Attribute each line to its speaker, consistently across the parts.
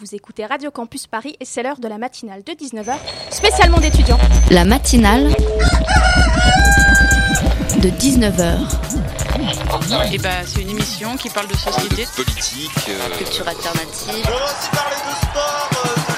Speaker 1: Vous écoutez Radio Campus Paris et c'est l'heure de la matinale de 19h, spécialement d'étudiants.
Speaker 2: La matinale de 19h.
Speaker 3: Et bah, c'est une émission qui parle de société,
Speaker 4: de politique, euh,
Speaker 2: Culture alternative.
Speaker 5: On va aussi parler de sport, euh,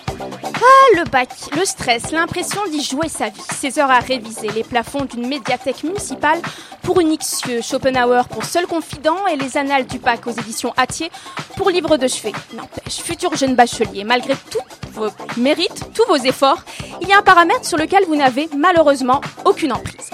Speaker 1: Ah, le bac, le stress, l'impression d'y jouer sa vie, ses heures à réviser, les plafonds d'une médiathèque municipale pour une Xieux, Schopenhauer pour Seul Confident et les annales du bac aux éditions Atier pour livre de chevet. N'empêche, futur jeune bachelier, malgré tous vos mérites, tous vos efforts, il y a un paramètre sur lequel vous n'avez malheureusement aucune emprise.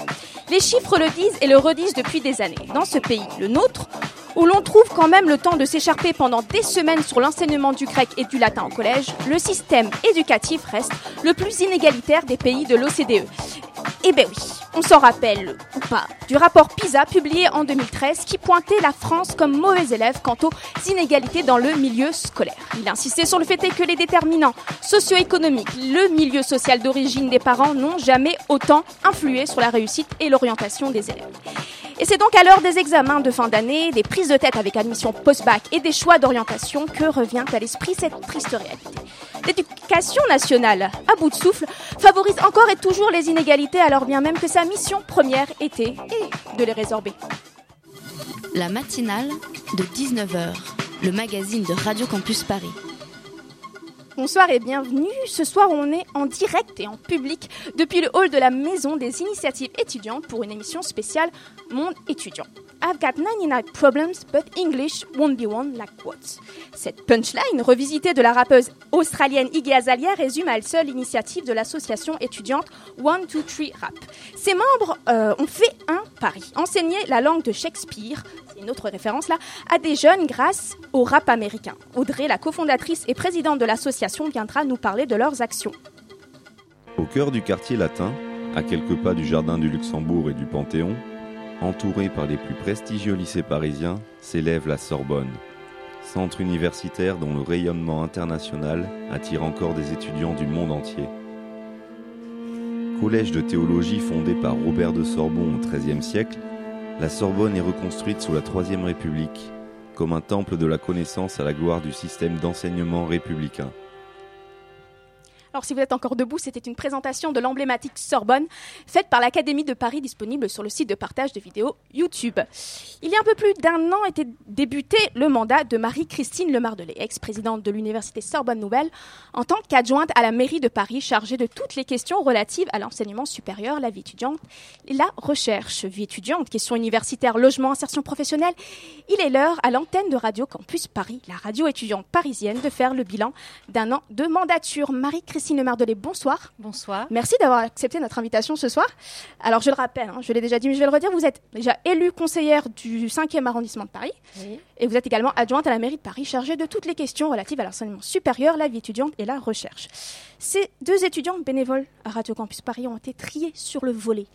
Speaker 1: Les chiffres le disent et le redisent depuis des années. Dans ce pays, le nôtre, où l'on trouve quand même le temps de s'écharper pendant des semaines sur l'enseignement du grec et du latin au collège, le système éducatif reste le plus inégalitaire des pays de l'OCDE. Eh ben oui, on s'en rappelle, ou pas, du rapport PISA publié en 2013 qui pointait la France comme mauvais élève quant aux inégalités dans le milieu scolaire. Il insistait sur le fait que les déterminants socio-économiques, le milieu social d'origine des parents n'ont jamais autant influé sur la réussite et l'orientation des élèves. Et c'est donc à l'heure des examens de fin d'année, des prises de tête avec admission post-bac et des choix d'orientation que revient à l'esprit cette triste réalité. L'éducation nationale, à bout de souffle, favorise encore et toujours les inégalités alors bien même que sa mission première était de les résorber.
Speaker 2: La matinale de 19h, le magazine de Radio Campus Paris.
Speaker 1: Bonsoir et bienvenue. Ce soir, on est en direct et en public depuis le hall de la Maison des Initiatives étudiantes pour une émission spéciale Monde étudiant. I've got 99 problems, but English won't be one like what? Cette punchline, revisitée de la rappeuse australienne Iggy Azalea, résume à elle seule l'initiative de l'association étudiante One Two Three Rap. Ses membres euh, ont fait un pari, enseigner la langue de Shakespeare, une autre référence là, à des jeunes grâce au rap américain. Audrey, la cofondatrice et présidente de l'association, viendra nous parler de leurs actions.
Speaker 6: Au cœur du quartier latin, à quelques pas du jardin du Luxembourg et du Panthéon, entouré par les plus prestigieux lycées parisiens, s'élève la Sorbonne, centre universitaire dont le rayonnement international attire encore des étudiants du monde entier. Collège de théologie fondé par Robert de Sorbon au XIIIe siècle, la Sorbonne est reconstruite sous la Troisième République comme un temple de la connaissance à la gloire du système d'enseignement républicain.
Speaker 1: Alors si vous êtes encore debout, c'était une présentation de l'emblématique Sorbonne faite par l'Académie de Paris disponible sur le site de partage de vidéos YouTube. Il y a un peu plus d'un an était débuté le mandat de Marie-Christine Lemardelet, ex-présidente de l'Université Sorbonne Nouvelle, en tant qu'adjointe à la mairie de Paris chargée de toutes les questions relatives à l'enseignement supérieur, la vie étudiante et la recherche. Vie étudiante, questions universitaires, logement, insertion professionnelle. Il est l'heure à l'antenne de Radio Campus Paris, la radio étudiante parisienne, de faire le bilan d'un an de mandature. Marie-Christine Lemardelet, bonsoir.
Speaker 7: Bonsoir.
Speaker 1: Merci d'avoir accepté notre invitation ce soir. Alors, je le rappelle, hein, je l'ai déjà dit, mais je vais le redire, vous êtes déjà élue conseillère du 5e arrondissement de Paris
Speaker 7: Oui.
Speaker 1: et vous êtes également adjointe à la mairie de Paris chargée de toutes les questions relatives à l'enseignement supérieur, la vie étudiante et la recherche. Ces deux étudiants bénévoles à Radio Campus Paris ont été triés sur le volet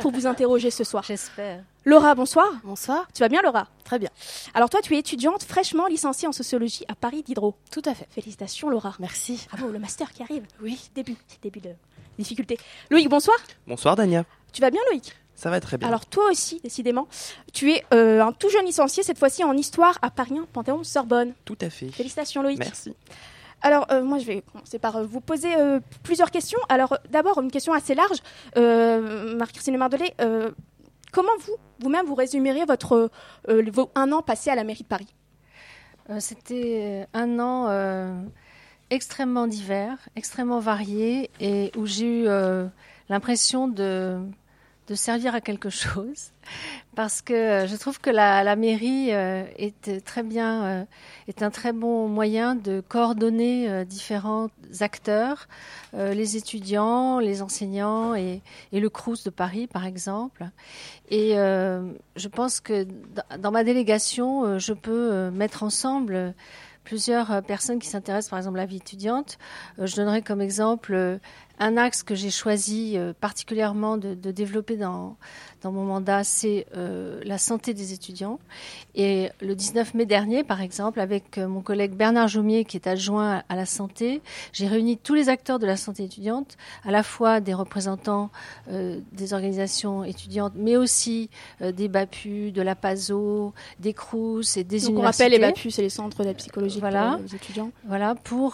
Speaker 1: pour vous interroger ce soir.
Speaker 7: J'espère.
Speaker 1: Laura, bonsoir.
Speaker 7: Bonsoir.
Speaker 1: Tu vas bien, Laura?
Speaker 7: Très bien.
Speaker 1: Alors, toi, tu es étudiante fraîchement licenciée en sociologie à Paris Diderot.
Speaker 7: Tout à fait.
Speaker 1: Félicitations, Laura.
Speaker 7: Merci.
Speaker 1: Bravo, le master qui arrive. Oui. Début, début de difficulté. Loïc, bonsoir.
Speaker 8: Bonsoir Dania,
Speaker 1: Tu vas bien, Loïc?
Speaker 8: Ça va très bien.
Speaker 1: Alors toi aussi, décidément, tu es euh, un tout jeune licencié, cette fois-ci en histoire à Paris 1, Panthéon Sorbonne.
Speaker 8: Tout à fait.
Speaker 1: Félicitations Loïc.
Speaker 8: Merci.
Speaker 1: Alors euh, moi je vais commencer par euh, vous poser euh, plusieurs questions. Alors d'abord une question assez large. Marc-Christine Mardelet, comment vous, vous-même, vous résumeriez votre un an passé à la mairie de Paris?
Speaker 7: C'était un an extrêmement divers, extrêmement varié et où j'ai eu l'impression de, de servir à quelque chose. Parce que euh, je trouve que la, mairie euh, est très bien, euh, est un très bon moyen de coordonner euh, différents acteurs, euh, les étudiants, les enseignants et, et le Crous de Paris, par exemple. Et euh, je pense que dans- ma délégation, euh, je peux euh, mettre ensemble euh, plusieurs euh, personnes qui s'intéressent par exemple à la vie étudiante. Euh, je donnerai comme exemple euh, un axe que j'ai choisi particulièrement de, de développer dans, dans mon mandat, c'est euh, la santé des étudiants. Et le 19 mai dernier, par exemple, avec euh, mon collègue Bernard Jaumier, qui est adjoint à la santé, j'ai réuni tous les acteurs de la santé étudiante, à la fois des représentants euh, des organisations étudiantes, mais aussi des BAPU, de la PASO, des CRUS et des
Speaker 1: Donc
Speaker 7: universités.
Speaker 1: On rappelle les BAPU, c'est les centres de la psychologie
Speaker 7: voilà.
Speaker 1: pour les étudiants.
Speaker 7: Voilà, pour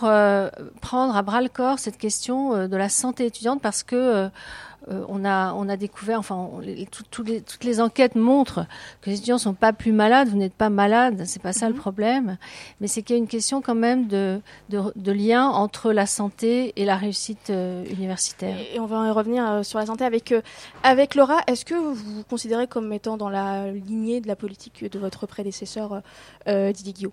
Speaker 7: prendre à bras le corps cette question de la santé étudiante, parce que euh, on, a, on a découvert, enfin, les, toutes les enquêtes montrent que les étudiants sont pas plus malades. Vous n'êtes pas malade, c'est pas ça le mhm. problème. Mais c'est qu'il y a une question quand même de, de, lien entre la santé et la réussite euh, universitaire.
Speaker 1: Et, on va revenir euh, sur la santé avec, avec Laura. Est-ce que vous vous considérez comme étant dans la lignée de la politique de votre prédécesseur Didier Guillaume?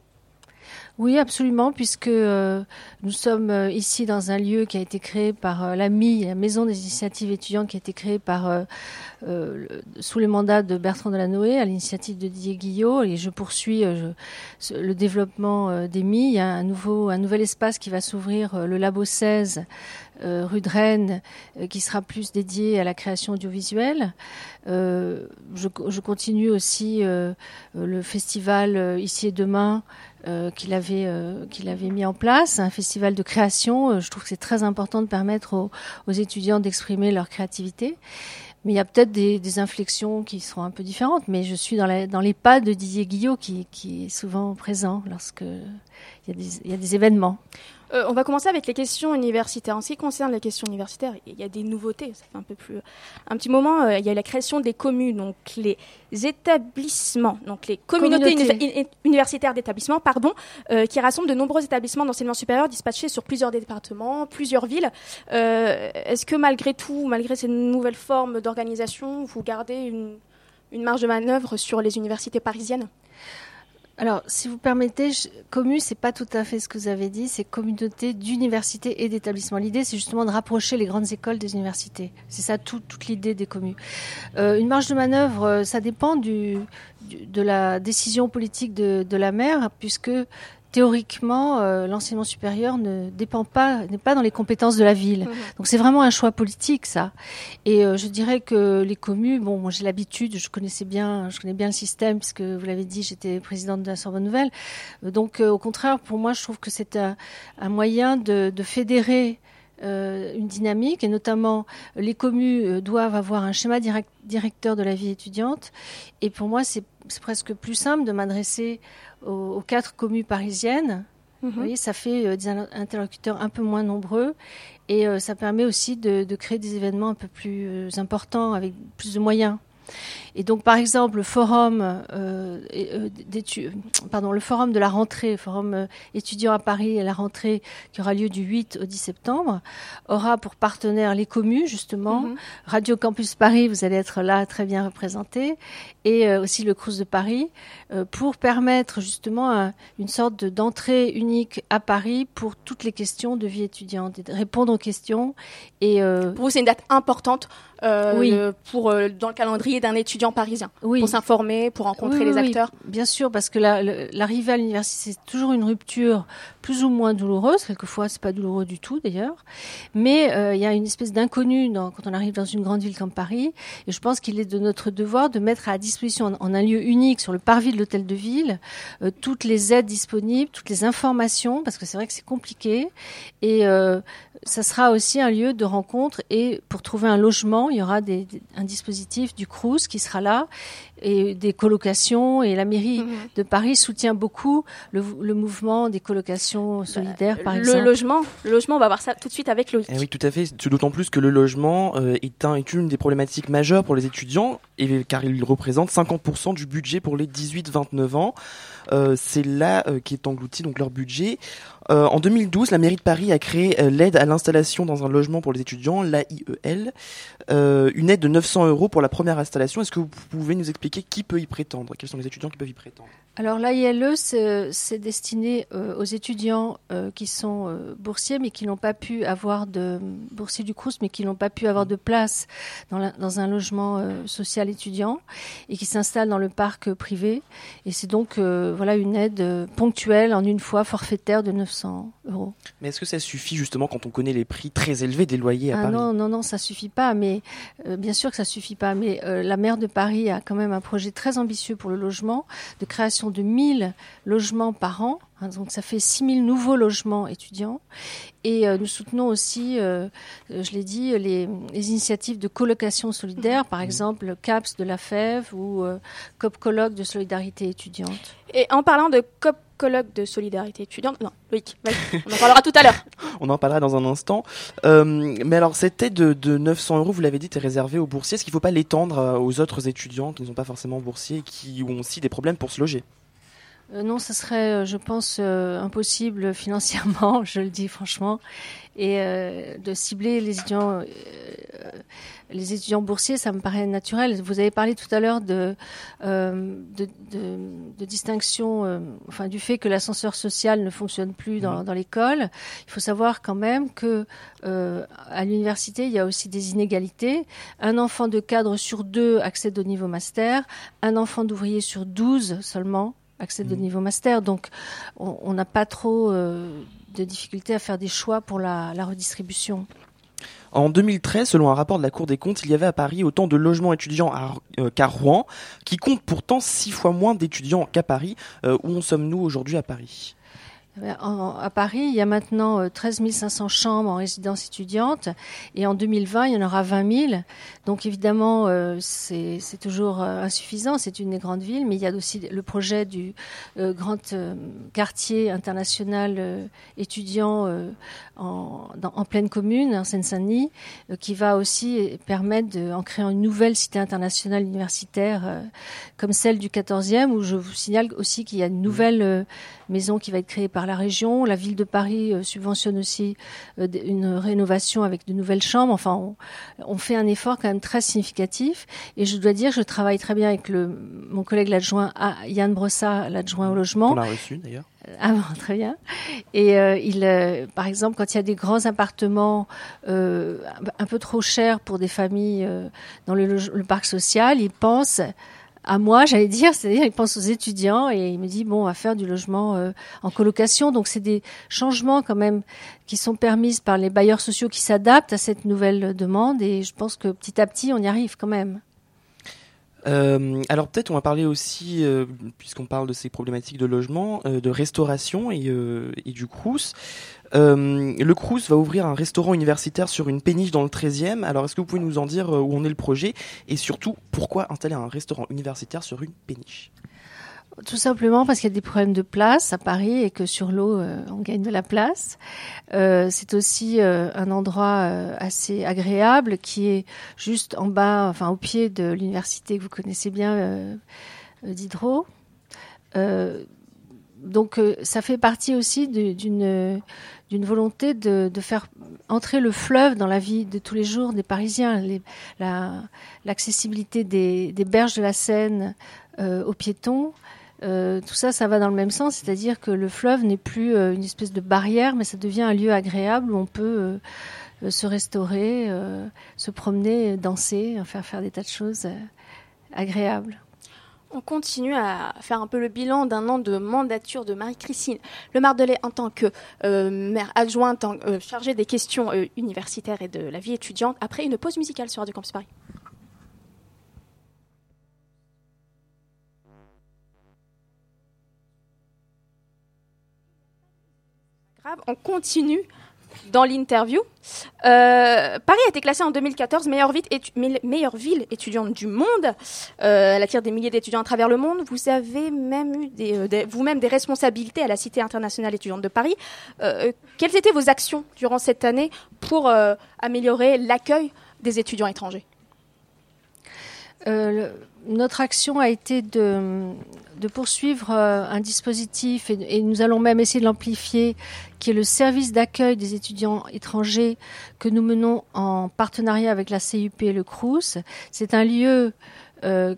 Speaker 7: Oui, absolument, puisque euh, nous sommes euh, ici dans un lieu qui a été créé par euh, l'AMI, la Maison des initiatives étudiantes, qui a été créée par sous le mandat de Bertrand Delanoë, à l'initiative de Didier Guillot, et je poursuis le développement des MI. Il y a un nouveau, un nouvel espace qui va s'ouvrir, le Labo 16, rue de Rennes, qui sera plus dédié à la création audiovisuelle. Je, continue aussi le festival Ici et Demain, euh, qu'il avait euh, qu'il avait mis en place, un festival de création. Euh, je trouve que c'est très important de permettre aux, étudiants d'exprimer leur créativité. Mais il y a peut-être des, des, inflexions qui seront un peu différentes. Mais je suis dans, la, dans les pas de Didier Guillot qui, qui est souvent présent lorsque il y a des, il y a des événements.
Speaker 1: Euh, on va commencer avec les questions universitaires. En ce qui concerne les questions universitaires, il y a des nouveautés. Ça fait un peu plus un petit moment. Euh, il y a la création des communes, donc les établissements, donc les communautés universitaires d'établissements, pardon, euh, qui rassemblent de nombreux établissements d'enseignement supérieur dispatchés sur plusieurs départements, plusieurs villes. Est-ce que malgré tout, malgré ces nouvelles formes d'organisation, vous gardez une, une marge de manœuvre sur les universités parisiennes?
Speaker 7: Alors, si vous permettez, commu, c'est pas tout à fait ce que vous avez dit, c'est communauté d'universités et d'établissements. L'idée, c'est justement de rapprocher les grandes écoles des universités. C'est ça toute l'idée des communes. Euh, une marge de manœuvre, euh, ça dépend de la décision politique de, de la maire, puisque théoriquement, euh, l'enseignement supérieur ne dépend pas, n'est pas dans les compétences de la ville. Mhm. Donc c'est vraiment un choix politique, ça. Et euh, je dirais que les communes, bon, moi j'ai l'habitude, je connaissais bien, je connais bien le système puisque vous l'avez dit, j'étais présidente de la Sorbonne Nouvelle. Euh, donc au contraire, pour moi, je trouve que c'est un, un, moyen de, de fédérer une dynamique et notamment les communes doivent avoir un schéma directeur de la vie étudiante et pour moi c'est presque plus simple de m'adresser aux, quatre communes parisiennes. Vous mhm. voyez, ça fait euh, des interlocuteurs un peu moins nombreux et euh, ça permet aussi de, de, créer des événements un peu plus euh, importants avec plus de moyens. Et donc, par exemple, le forum, euh, euh pardon, le forum de la rentrée, forum euh, étudiant à Paris à la rentrée, qui aura lieu du 8 au 10 septembre, aura pour partenaire les communes, justement, mhm. Radio Campus Paris, vous allez être là très bien représenté, et euh, aussi le Crous de Paris, pour permettre justement une sorte d'entrée unique à Paris pour toutes les questions de vie étudiante, et de répondre aux questions.
Speaker 1: Et pour vous, c'est une date importante oui. pour dans le calendrier d'un étudiant parisien oui. pour s'informer, pour rencontrer les acteurs
Speaker 7: Bien sûr, parce que l'arrivée à l'université, c'est toujours une rupture plus ou moins douloureuse. Quelquefois, c'est pas douloureux du tout, d'ailleurs. Mais euh, il y a une espèce d'inconnu quand on arrive dans une grande ville comme Paris. Et je pense qu'il est de notre devoir de mettre à disposition en, un lieu unique sur le parvis de l'hôtel de ville euh, toutes les aides disponibles, toutes les informations, parce que c'est vrai que c'est compliqué. Et euh, ça sera aussi un lieu de rencontre. Et pour trouver un logement, il y aura un dispositif du CRUS qui sera là et des colocations et la mairie mhm. de Paris soutient beaucoup le, le mouvement des colocations solidaires par
Speaker 1: le
Speaker 7: exemple.
Speaker 1: Le logement, le logement, on va voir ça tout de suite avec Loïc.
Speaker 8: Eh oui, tout à fait. D'autant plus que le logement euh, est, un, est une des problématiques majeures pour les étudiants et car il représente 50% du budget pour les 18-29 ans. Euh, c'est là euh, qui est englouti donc leur budget. Euh, en 2012, la mairie de Paris a créé l'aide à l'installation dans un logement pour les étudiants, l'AIEL, une aide de 900 euros pour la première installation. Est-ce que vous pouvez nous expliquer qui peut y prétendre, quels sont les étudiants qui peuvent y prétendre?
Speaker 7: Alors l'AILE, c'est destiné euh, aux étudiants euh, qui sont euh, boursiers, mais qui n'ont pas pu avoir de boursiers du Crous, mais qui n'ont pas pu avoir de place dans, la, un logement social étudiant et qui s'installent dans le parc privé. Et c'est donc voilà une aide ponctuelle en une fois forfaitaire de 900 euros.
Speaker 8: Mais est-ce que ça suffit justement quand on connaît les prix très élevés des loyers à
Speaker 7: ah
Speaker 8: Paris
Speaker 7: Non, non, non, ça suffit pas. Mais bien sûr que ça suffit pas. Mais la maire de Paris a quand même un projet très ambitieux pour le logement de création de 1000 logements par an. Hein, donc ça fait 6000 nouveaux logements étudiants. Et euh, nous soutenons aussi, euh, je l'ai dit, les, initiatives de colocation solidaire, par exemple CAPS de la FEV ou euh, COP Colloque de solidarité étudiante.
Speaker 1: Et en parlant de COP colloque de solidarité étudiante. Non, Loïc, on en parlera tout à l'heure.
Speaker 8: on en parlera dans un instant. mais alors, cette aide de, 900 euros, vous l'avez dit, est réservée aux boursiers. Est-ce qu'il ne faut pas l'étendre aux autres étudiants qui ne sont pas forcément boursiers et qui ont aussi des problèmes pour se loger?
Speaker 7: Euh, non, ce serait, euh, je pense, euh, impossible financièrement, je le dis franchement, et de cibler les étudiants, les étudiants boursiers, ça me paraît naturel. Vous avez parlé tout à l'heure de, de, distinction, enfin du fait que l'ascenseur social ne fonctionne plus dans, mmh. dans l'école. Il faut savoir quand même que à l'université, il y a aussi des inégalités. Un enfant de cadre sur deux accède au niveau master, un enfant d'ouvrier sur douze seulement accès de mm. niveau master. Donc, on n'a pas trop euh, de difficultés à faire des choix pour la, redistribution.
Speaker 8: En 2013, selon un rapport de la Cour des comptes, il y avait à Paris autant de logements étudiants euh, qu'à Rouen, qui compte pourtant six fois moins d'étudiants qu'à Paris. Euh, où en sommes-nous aujourd'hui à Paris?
Speaker 7: À Paris, il y a maintenant 13 euh, 500 chambres en résidence étudiante et en 2020, il y en aura 20 000. Donc évidemment, euh, c'est toujours euh, insuffisant, c'est une des grandes villes, mais il y a aussi le projet du grand quartier international étudiant en, en, pleine commune, en Seine-Saint-Denis, qui va aussi permettre, de, en créant une nouvelle cité internationale universitaire comme celle du 14e, où je vous signale aussi qu'il y a une nouvelle maison qui va être créée par la région. La ville de Paris euh, subventionne aussi euh, une rénovation avec de nouvelles chambres. Enfin, on, fait un effort quand même très significatif. Et je dois dire, je travaille très bien avec le, mon collègue l'adjoint Yann Brossa, l'adjoint au logement. On
Speaker 8: l'a reçu d'ailleurs.
Speaker 7: Ah bon, très bien. Et euh, il, par exemple, quand il y a des grands appartements un peu trop chers pour des familles dans le, le, parc social, il pense à moi, j'allais dire, c'est-à-dire il pense aux étudiants et il me dit bon, on va faire du logement euh, en colocation. Donc c'est des changements quand même qui sont permis par les bailleurs sociaux qui s'adaptent à cette nouvelle demande et je pense que petit à petit on y arrive quand même.
Speaker 8: Euh, alors peut-être on va parler aussi, euh, puisqu'on parle de ces problématiques de logement, de restauration et, et du Crous. Le Crous va ouvrir un restaurant universitaire sur une péniche dans le 13e. Alors est-ce que vous pouvez nous en dire où en est le projet et surtout pourquoi installer un restaurant universitaire sur une péniche?
Speaker 7: Tout simplement parce qu'il y a des problèmes de place à Paris et que sur l'eau, euh, on gagne de la place. Euh, c'est aussi euh, un endroit assez agréable qui est juste en bas, enfin au pied de l'université que vous connaissez bien, Diderot. Donc ça fait partie aussi d'une d'une volonté de, faire entrer le fleuve dans la vie de tous les jours des Parisiens, l'accessibilité des, berges de la Seine aux piétons, euh, tout ça, ça va dans le même sens, c'est-à-dire que le fleuve n'est plus euh, une espèce de barrière, mais ça devient un lieu agréable où on peut euh, se restaurer, se promener, danser, faire faire des tas de choses agréables.
Speaker 1: On continue à faire un peu le bilan d'un an de mandature de Marie-Christine Le Mardelet en tant que maire adjointe chargée des questions universitaires et de la vie étudiante après une pause musicale sur Radio Campus Paris. on continue dans l'interview. Euh, Paris a été classée en 2014 meilleure ville, étudiante du monde. Euh, elle attire des milliers d'étudiants à travers le monde. Vous avez même eu euh, des, vous-même des responsabilités à la Cité internationale étudiante de Paris. quelles étaient vos actions durant cette année pour améliorer l'accueil des étudiants étrangers?
Speaker 7: Notre action a été de, de poursuivre euh, un dispositif et, nous allons même essayer de l'amplifier, qui est le service d'accueil des étudiants étrangers que nous menons en partenariat avec la CUP et le CRUS. C'est un lieu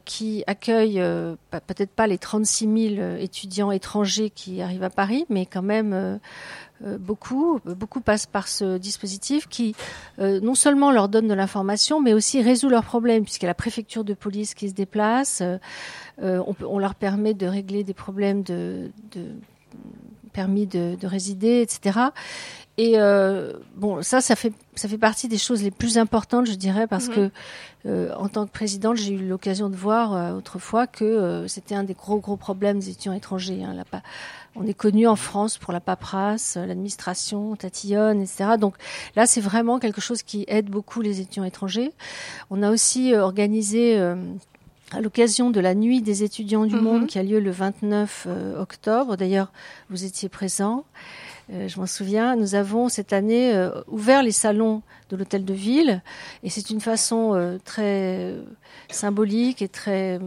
Speaker 7: qui accueille peut-être pas les 36 000 étudiants étrangers qui arrivent à Paris, mais quand même beaucoup, beaucoup passent par ce dispositif qui non seulement leur donne de l'information, mais aussi résout leurs problèmes, puisqu'il y a la préfecture de police qui se déplace, on, leur permet de régler des problèmes de permis de, de, résider, etc. Et euh, bon, ça, ça fait ça fait partie des choses les plus importantes, je dirais, parce mhm. que euh, en tant que présidente, j'ai eu l'occasion de voir euh, autrefois que c'était un des gros gros problèmes des étudiants étrangers. Hein, la, on est connu en France pour la paperasse, l'administration tatillonne, etc. Donc là, c'est vraiment quelque chose qui aide beaucoup les étudiants étrangers. On a aussi organisé à l'occasion de la nuit des étudiants du mhm. monde qui a lieu le 29 octobre. D'ailleurs, vous étiez présent. Euh, je m'en souviens, nous avons cette année euh, ouvert les salons de l'hôtel de ville et c'est une façon euh, très symbolique et très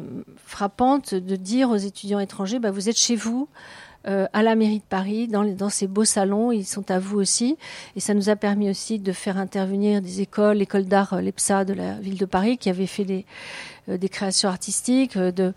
Speaker 7: frappante de dire aux étudiants étrangers, bah, vous êtes chez vous. À la mairie de Paris, dans, dans, ces beaux salons, ils sont à vous aussi. Et ça nous a permis aussi de faire intervenir des écoles, l'école d'art l'EPSA de la ville de Paris, qui avait fait des, des créations artistiques, de,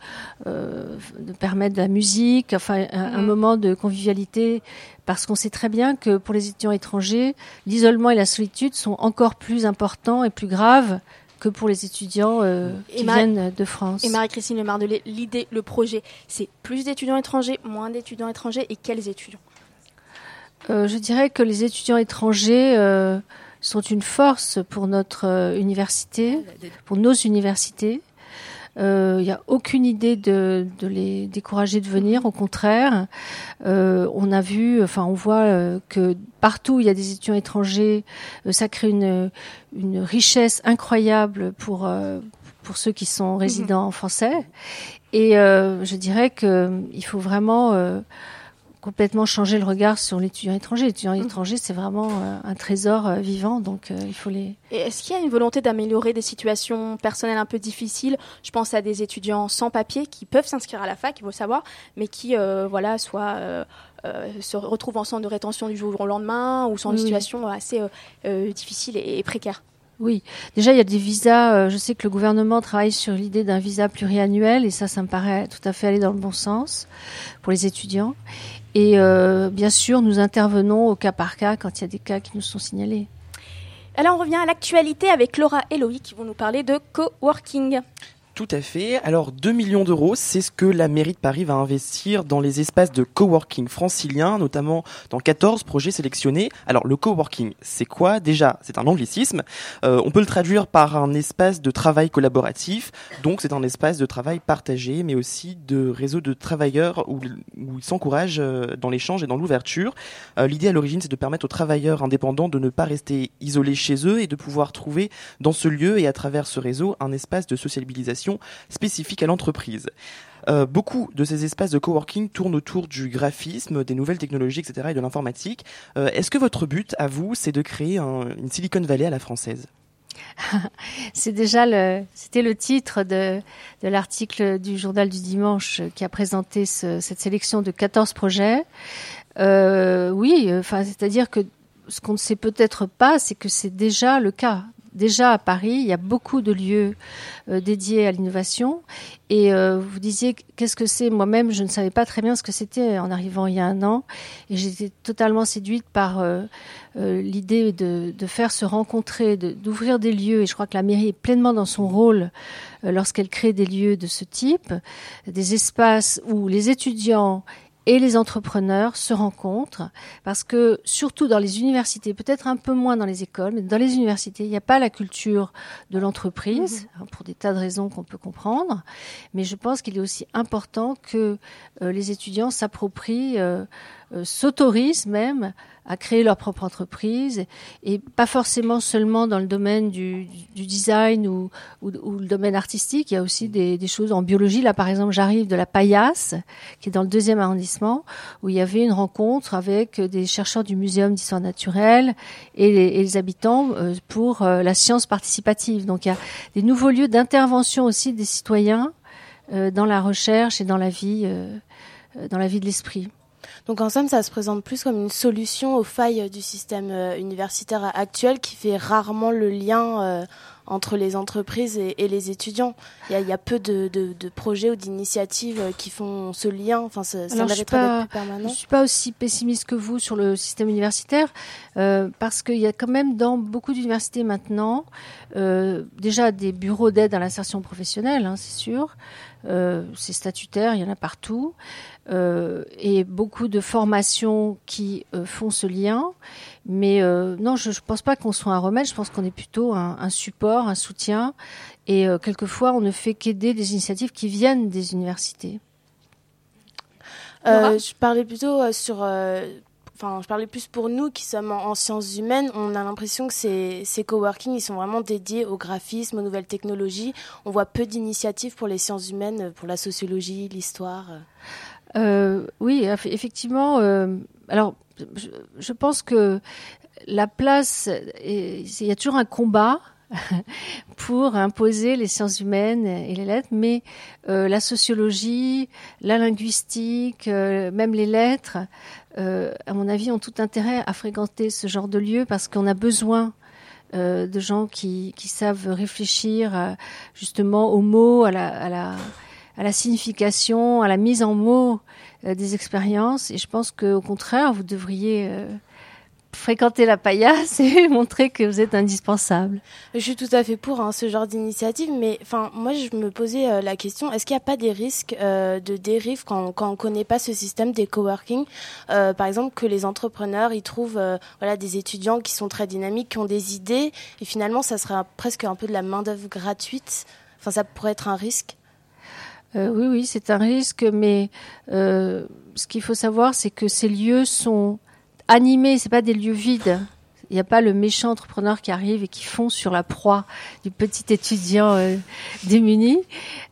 Speaker 7: de permettre de la musique, enfin un, un, mmh. moment de convivialité parce qu'on sait très bien que pour les étudiants étrangers, l'isolement et la solitude sont encore plus importants et plus graves que pour les étudiants euh, qui viennent de France.
Speaker 1: Et Marie-Christine Lemardelet, l'idée, le projet, c'est plus d'étudiants étrangers, moins d'étudiants étrangers et quels étudiants?
Speaker 7: Euh, Je dirais que les étudiants étrangers euh, sont une force pour notre université, pour nos universités. Il euh, n'y a aucune idée de, de, les décourager de venir. Au contraire, euh, on a vu, enfin, on voit euh, que partout où il y a des étudiants étrangers, ça crée une, une richesse incroyable pour pour ceux qui sont résidents mhm. français. Et je dirais que il faut vraiment complètement changer le regard sur l'étudiant étranger. L'étudiant mmh. étranger, c'est vraiment euh, un trésor euh, vivant, donc euh, il faut les.
Speaker 1: Et est-ce qu'il y a une volonté d'améliorer des situations personnelles un peu difficiles? Je pense à des étudiants sans papier qui peuvent s'inscrire à la fac, il faut savoir, mais qui, voilà, soit se retrouvent en centre de rétention du jour au lendemain ou sont en situation assez difficile et, précaire.
Speaker 7: Oui, déjà il y a des visas. je sais que le gouvernement travaille sur l'idée d'un visa pluriannuel et ça, ça me paraît tout à fait aller dans le bon sens pour les étudiants. Et euh, bien sûr, nous intervenons au cas par cas quand il y a des cas qui nous sont signalés.
Speaker 1: Alors on revient à l'actualité avec Laura et Loïc qui vont nous parler de coworking.
Speaker 8: Tout à fait. Alors 2 millions d'euros, c'est ce que la mairie de Paris va investir dans les espaces de coworking franciliens, notamment dans 14 projets sélectionnés. Alors le coworking, c'est quoi Déjà, c'est un anglicisme. Euh, on peut le traduire par un espace de travail collaboratif. Donc c'est un espace de travail partagé, mais aussi de réseau de travailleurs où, ils s'encouragent euh, dans l'échange et dans l'ouverture. Euh, l'idée à l'origine, c'est de permettre aux travailleurs indépendants de ne pas rester isolés chez eux et de pouvoir trouver dans ce lieu et à travers ce réseau un espace de sociabilisation spécifique à l'entreprise. Euh, beaucoup de ces espaces de coworking tournent autour du graphisme, des nouvelles technologies, etc. et de l'informatique. Euh, est-ce que votre but, à vous, c'est de créer une Silicon Valley à la française?
Speaker 7: C'est déjà le, c'était le titre de, de l'article du journal du dimanche qui a présenté cette sélection de 14 projets. Euh, oui, enfin, c'est-à-dire que ce qu'on ne sait peut-être pas, c'est que c'est déjà le cas déjà à Paris, il y a beaucoup de lieux euh, dédiés à l'innovation. Et euh, vous disiez, qu'est-ce que c'est? Moi-même, je ne savais pas très bien ce que c'était en arrivant il y a un an. Et j'étais totalement séduite par euh, l'idée de, de, faire se rencontrer, d'ouvrir des lieux. Et je crois que la mairie est pleinement dans son rôle lorsqu'elle crée des lieux de ce type, des espaces où les étudiants et les entrepreneurs se rencontrent parce que surtout dans les universités, peut-être un peu moins dans les écoles, mais dans les universités, il n'y a pas la culture de l'entreprise mhm. hein, pour des tas de raisons qu'on peut comprendre. Mais je pense qu'il est aussi important que euh, les étudiants s'approprient, euh, euh, s'autorisent même à créer leur propre entreprise et pas forcément seulement dans le domaine du, du design ou, ou, le domaine artistique. Il y a aussi des, des choses en biologie. Là, par exemple, j'arrive de la Paillasse, qui est dans le deuxième arrondissement, où il y avait une rencontre avec des chercheurs du Muséum d'histoire naturelle et les, et les habitants euh, pour euh, la science participative. Donc, il y a des nouveaux lieux d'intervention aussi des citoyens euh, dans la recherche et dans la vie, dans la vie de l'esprit.
Speaker 9: Donc en somme, ça se présente plus comme une solution aux failles du système euh, universitaire actuel qui fait rarement le lien euh, entre les entreprises et, les étudiants. Il y, a, peu de, projets ou d'initiatives euh, qui font ce lien. Enfin, ça, ça
Speaker 7: je ne
Speaker 9: permanent.
Speaker 7: Je suis pas aussi pessimiste que vous sur le système universitaire euh, parce qu'il y a quand même dans beaucoup d'universités maintenant euh, déjà des bureaux d'aide à l'insertion professionnelle, hein, c'est sûr. C'est statutaire, il y en a partout. et beaucoup de formations qui font ce lien. Mais euh, non, je ne pense pas qu'on soit un remède, je pense qu'on est plutôt un, un, support, un soutien. Et euh, quelquefois, on ne fait qu'aider des initiatives qui viennent des universités.
Speaker 9: Euh, je parlais plutôt euh, sur enfin, je parlais plus pour nous qui sommes en, sciences humaines, on a l'impression que ces, ces coworking, ils sont vraiment dédiés au graphisme, aux nouvelles technologies. On voit peu d'initiatives pour les sciences humaines, pour la sociologie, l'histoire.
Speaker 7: Euh, oui, effectivement. Euh, alors, je, pense que la place, il y a toujours un combat pour imposer les sciences humaines et les lettres, mais euh, la sociologie, la linguistique, euh, même les lettres, euh, à mon avis, ont tout intérêt à fréquenter ce genre de lieu parce qu'on a besoin de gens qui, qui, savent réfléchir justement aux mots, à la, à la, à la signification, à la mise en mots euh, des expériences. Et je pense qu'au contraire, vous devriez euh, fréquenter la paillasse et montrer que vous êtes indispensable.
Speaker 9: Je suis tout à fait pour hein, ce genre d'initiative, mais enfin, moi, je me posais euh, la question est-ce qu'il n'y a pas des risques de dérive quand, quand on ne connaît pas ce système des coworking? Par exemple, que les entrepreneurs ils trouvent voilà des étudiants qui sont très dynamiques, qui ont des idées, et finalement, ça serait presque un peu de la main d'œuvre gratuite. Enfin, ça pourrait être un risque?
Speaker 7: Euh, oui, oui, c'est un risque, mais euh, ce qu'il faut savoir, c'est que ces lieux sont animés, c'est pas des lieux vides. Il n'y a pas le méchant entrepreneur qui arrive et qui fond sur la proie du petit étudiant euh, démuni.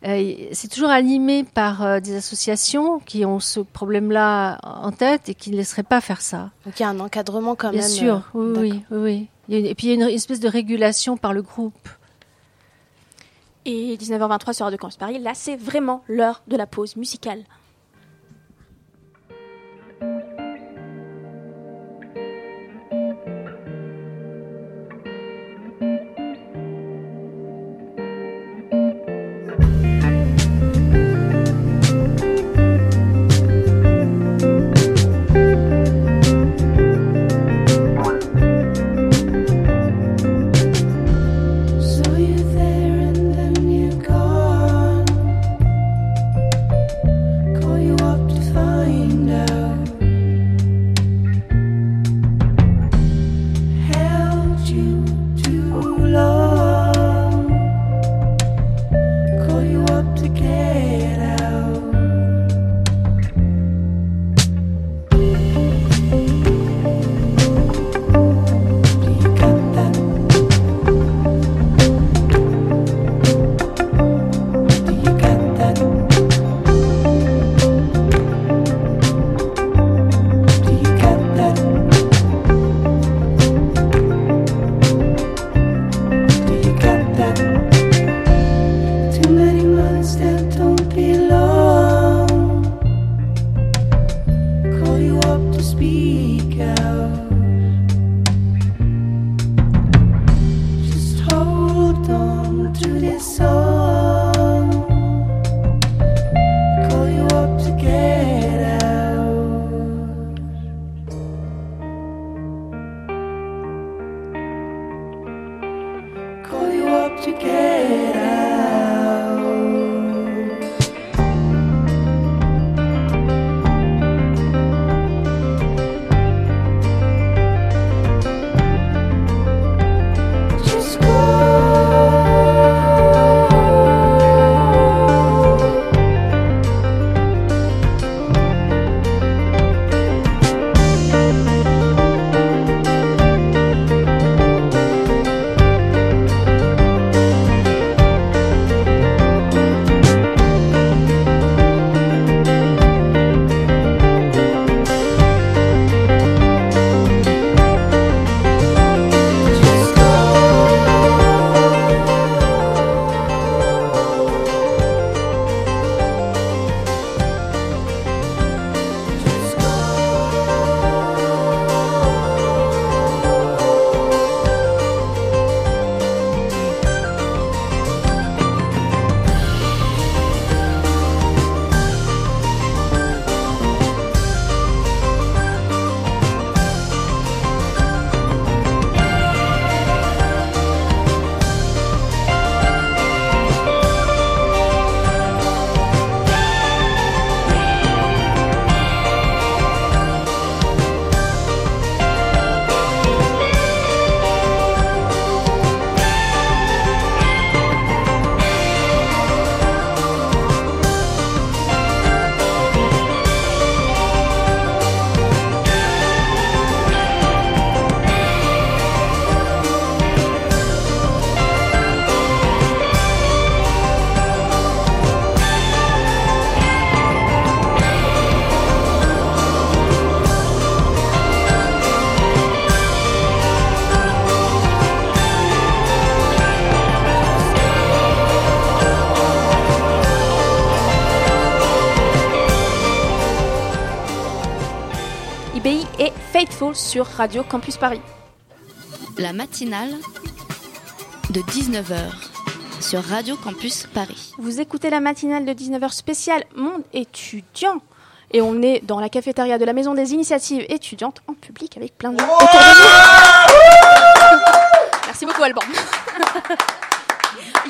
Speaker 7: c'est toujours animé par des associations qui ont ce problème-là en tête et qui ne laisseraient pas faire ça.
Speaker 9: Donc il y a un encadrement quand
Speaker 7: même.
Speaker 9: Bien
Speaker 7: sûr, oui, oui, oui, Et puis il y a une espèce de régulation par le groupe
Speaker 1: et 19h23 sur Radio Campus Paris. Là, c'est vraiment l'heure de la pause musicale. IBI et Faithful sur Radio Campus Paris.
Speaker 2: La matinale de 19h sur Radio Campus Paris.
Speaker 1: Vous écoutez la matinale de 19h spéciale Monde étudiant. Et on est dans la cafétéria de la Maison des Initiatives étudiantes en public avec plein de gens. Merci beaucoup Alban.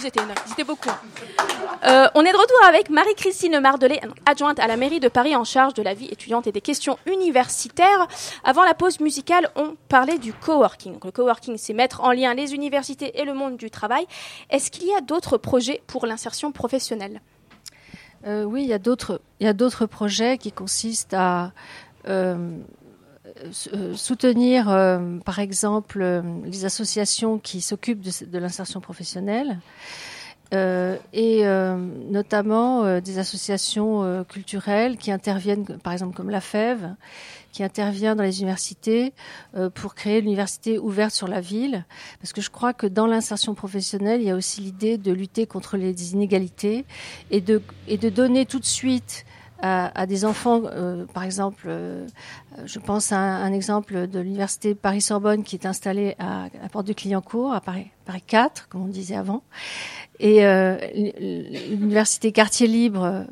Speaker 1: Étaient ils beaucoup. Euh, on est de retour avec Marie-Christine Mardelet, adjointe à la mairie de Paris en charge de la vie étudiante et des questions universitaires. Avant la pause musicale, on parlait du coworking. Le coworking, c'est mettre en lien les universités et le monde du travail. Est-ce qu'il y a d'autres projets pour l'insertion professionnelle?
Speaker 7: Euh, oui, il y a d'autres, projets qui consistent à euh, soutenir, euh, par exemple, euh, les associations qui s'occupent de, l'insertion professionnelle. euh, et euh, notamment euh, des associations euh, culturelles qui interviennent, par exemple comme la FEV, qui intervient dans les universités euh, pour créer l'université ouverte sur la ville. Parce que je crois que dans l'insertion professionnelle, il y a aussi l'idée de lutter contre les inégalités et de donner tout de suite à, à des enfants, euh, par exemple, euh, je pense à un, un exemple de l'université Paris-Sorbonne qui est installée à, à Porte de Clignancourt, à Paris, Paris 4, comme on disait avant, et euh, l'université Quartier Libre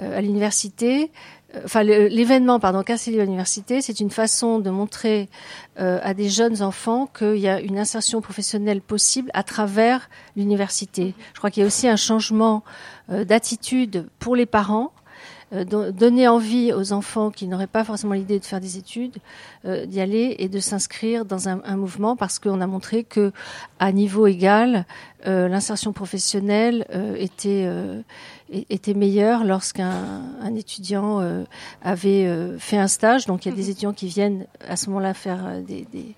Speaker 7: euh, à l'université. euh, Enfin, l'événement, pardon, Quartier Libre à l'université, c'est une façon de montrer euh, à des jeunes enfants qu'il y a une insertion professionnelle possible à travers l'université. Je crois qu'il y a aussi un changement euh, d'attitude pour les parents euh, donner envie aux enfants qui n'auraient pas forcément l'idée de faire des études euh, d'y aller et de s'inscrire dans un, un mouvement parce qu'on a montré que à niveau égal euh, l'insertion professionnelle euh, était euh, était meilleure lorsqu'un un étudiant euh, avait euh, fait un stage. Donc il y a des étudiants qui viennent à ce moment-là faire euh, des, des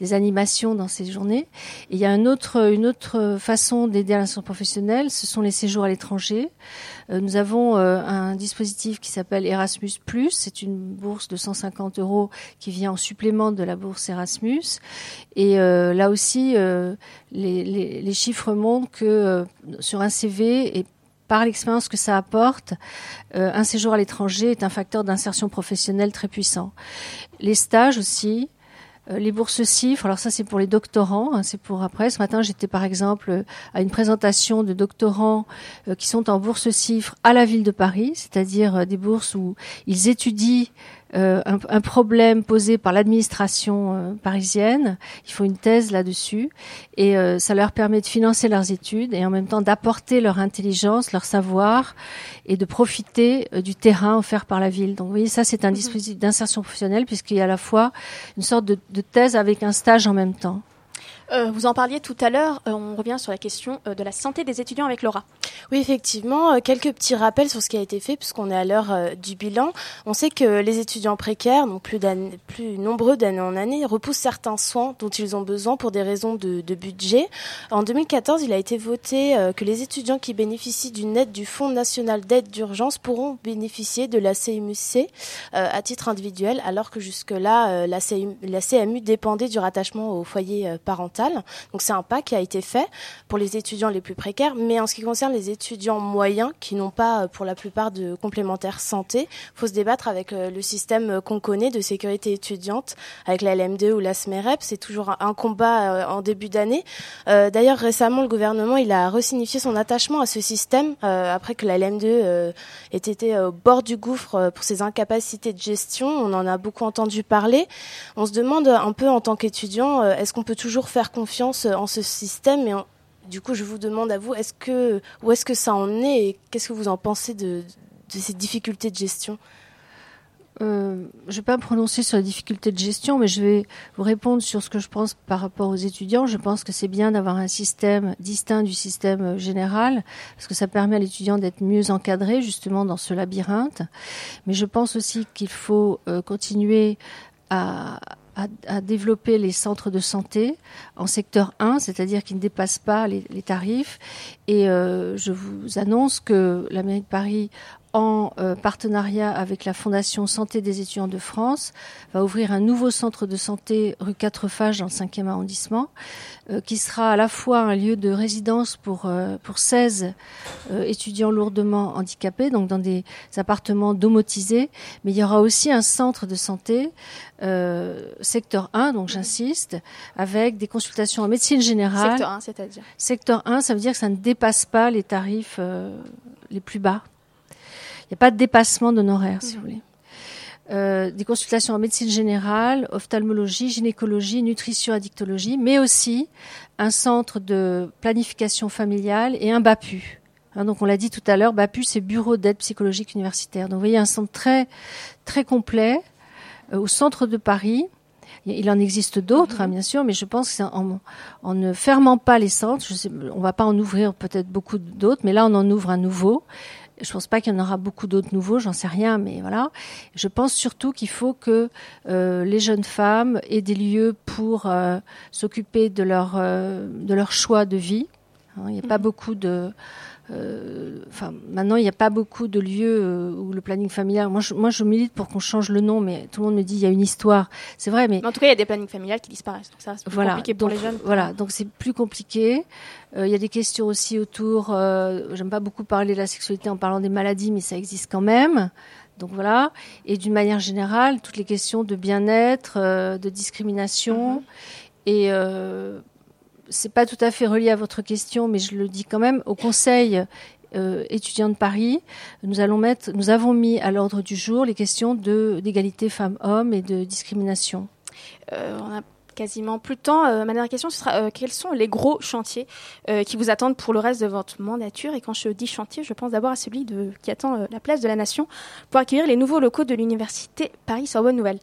Speaker 7: des animations dans ces journées. Il y a autre, une autre façon d'aider à l'insertion professionnelle, ce sont les séjours à l'étranger. Euh, nous avons euh, un dispositif qui s'appelle Erasmus+. C'est une bourse de 150 euros qui vient en supplément de la bourse Erasmus. Et euh, là aussi, les, chiffres montrent que sur un CV et par l'expérience que ça apporte, un séjour à l'étranger est un facteur d'insertion professionnelle très puissant. Les stages aussi, les bourses CIFRE, alors ça c'est pour les doctorants, hein, c'est pour après. Ce matin j'étais par exemple euh, à une présentation de doctorants euh, qui sont en bourse CIFRE à la ville de Paris, c'est-à-dire euh, des bourses où ils étudient euh, un, un problème posé par l'administration euh, parisienne. Ils font une thèse là-dessus et euh, ça leur permet de financer leurs études et en même temps d'apporter leur intelligence, leur savoir et de profiter euh, du terrain offert par la ville. Donc vous voyez, ça c'est un dispositif d'insertion professionnelle puisqu'il y a à la fois une sorte de, de thèse avec un stage en même temps.
Speaker 1: Euh, vous en parliez tout à l'heure, euh, on revient sur la question euh, de la santé des étudiants avec Laura.
Speaker 9: Oui, effectivement, quelques petits rappels sur ce qui a été fait, puisqu'on est à l'heure du bilan. On sait que les étudiants précaires, donc plus, plus nombreux d'année en année, repoussent certains soins dont ils ont besoin pour des raisons de, budget. En 2014, il a été voté que les étudiants qui bénéficient d'une aide du Fonds national d'aide d'urgence pourront bénéficier de la CMUC à titre individuel, alors que jusque-là, la, CMU, dépendait du rattachement au foyer euh, Donc c'est un pas qui a été fait pour les étudiants les plus précaires, mais en ce qui concerne les étudiants moyens qui n'ont pas euh, pour la plupart de complémentaires santé, faut se débattre avec euh, le système euh, qu'on connaît de sécurité étudiante, avec la LM2 ou la SMEREP. C'est toujours un- combat en début d'année. D'ailleurs récemment, le gouvernement il a resignifié son attachement à ce système après que la LM2 euh, ait été au bord du gouffre pour ses incapacités de gestion. On en a beaucoup entendu parler. On se demande un peu en tant qu'étudiant, est-ce qu'on peut toujours faire confiance euh, en ce système et du coup, je vous demande à vous, est-ce que où est-ce que ça en est et qu'est-ce que vous en pensez de, ces difficultés de gestion?
Speaker 7: Euh, je ne vais pas me prononcer sur les difficultés de gestion, mais je vais vous répondre sur ce que je pense par rapport aux étudiants. Je pense que c'est bien d'avoir un système distinct du système euh, général, parce que ça permet à l'étudiant d'être mieux encadré justement dans ce labyrinthe. Mais je pense aussi qu'il faut continuer à, à, à développer les centres de santé en secteur 1, c'est-à-dire qui ne dépassent pas les, les tarifs. Et euh, je vous annonce que la mairie de Paris en euh, partenariat avec la Fondation Santé des étudiants de France, va ouvrir un nouveau centre de santé rue Quatrefages dans le 5e arrondissement, euh, qui sera à la fois un lieu de résidence pour, euh, pour 16 étudiants lourdement handicapés, donc dans des appartements domotisés, mais il y aura aussi un centre de santé, secteur 1, donc j'insiste, avec des consultations en médecine générale.
Speaker 1: Secteur 1, c'est-à-dire?
Speaker 7: Secteur 1, ça veut dire que ça ne dépasse pas les tarifs les plus bas n'y a pas de dépassement d'honoraires, si vous voulez. Euh, des consultations en médecine générale, ophtalmologie, gynécologie, nutrition, addictologie, mais aussi un centre de planification familiale et un BAPU. Hein, donc on l'a dit tout à l'heure, BAPU c'est Bureau d'aide psychologique universitaire. Donc vous voyez un centre très très complet euh, au centre de Paris. Il en existe d'autres, hein, bien sûr, mais je pense qu'en en, ne fermant pas les centres, je sais, on va pas en ouvrir peut-être beaucoup d'autres, mais là on en ouvre un nouveau je pense pas qu'il y en aura beaucoup d'autres nouveaux, j'en sais rien, mais voilà. Je pense surtout qu'il faut que euh, les jeunes femmes aient des lieux pour euh, s'occuper de leur euh, de leur choix de vie. Hein, il n'y a pas mhm. beaucoup de euh, enfin, maintenant, il n'y a pas beaucoup de lieux euh, où le planning familial. Moi, je, moi, je milite pour qu'on change le nom, mais tout le monde me dit il y a une histoire. C'est vrai, mais...
Speaker 1: en tout cas, il y a des plannings familiales qui disparaissent. Donc ça reste plus compliqué pour les jeunes.
Speaker 7: Voilà, donc c'est plus compliqué. Euh, il y a des questions aussi autour. J'aime pas beaucoup parler de la sexualité en parlant des maladies, mais ça existe quand même. Donc voilà. Et d'une manière générale, toutes les questions de bien-être, de discrimination. Mhm. Et c'est pas tout à fait relié à votre question, mais je le dis quand même, au Conseil euh, étudiant de Paris, nous allons mettre, nous avons mis à l'ordre du jour les questions de d'égalité femmes-hommes et de discrimination.
Speaker 1: Euh, on a quasiment plus de temps. Euh, ma dernière question, ce sera quels sont les gros chantiers qui vous attendent pour le reste de votre mandature? Et quand je dis chantier, je pense d'abord à celui de, qui attend la place de la Nation pour accueillir les nouveaux locaux de l'université Paris-Sorbonne Nouvelle.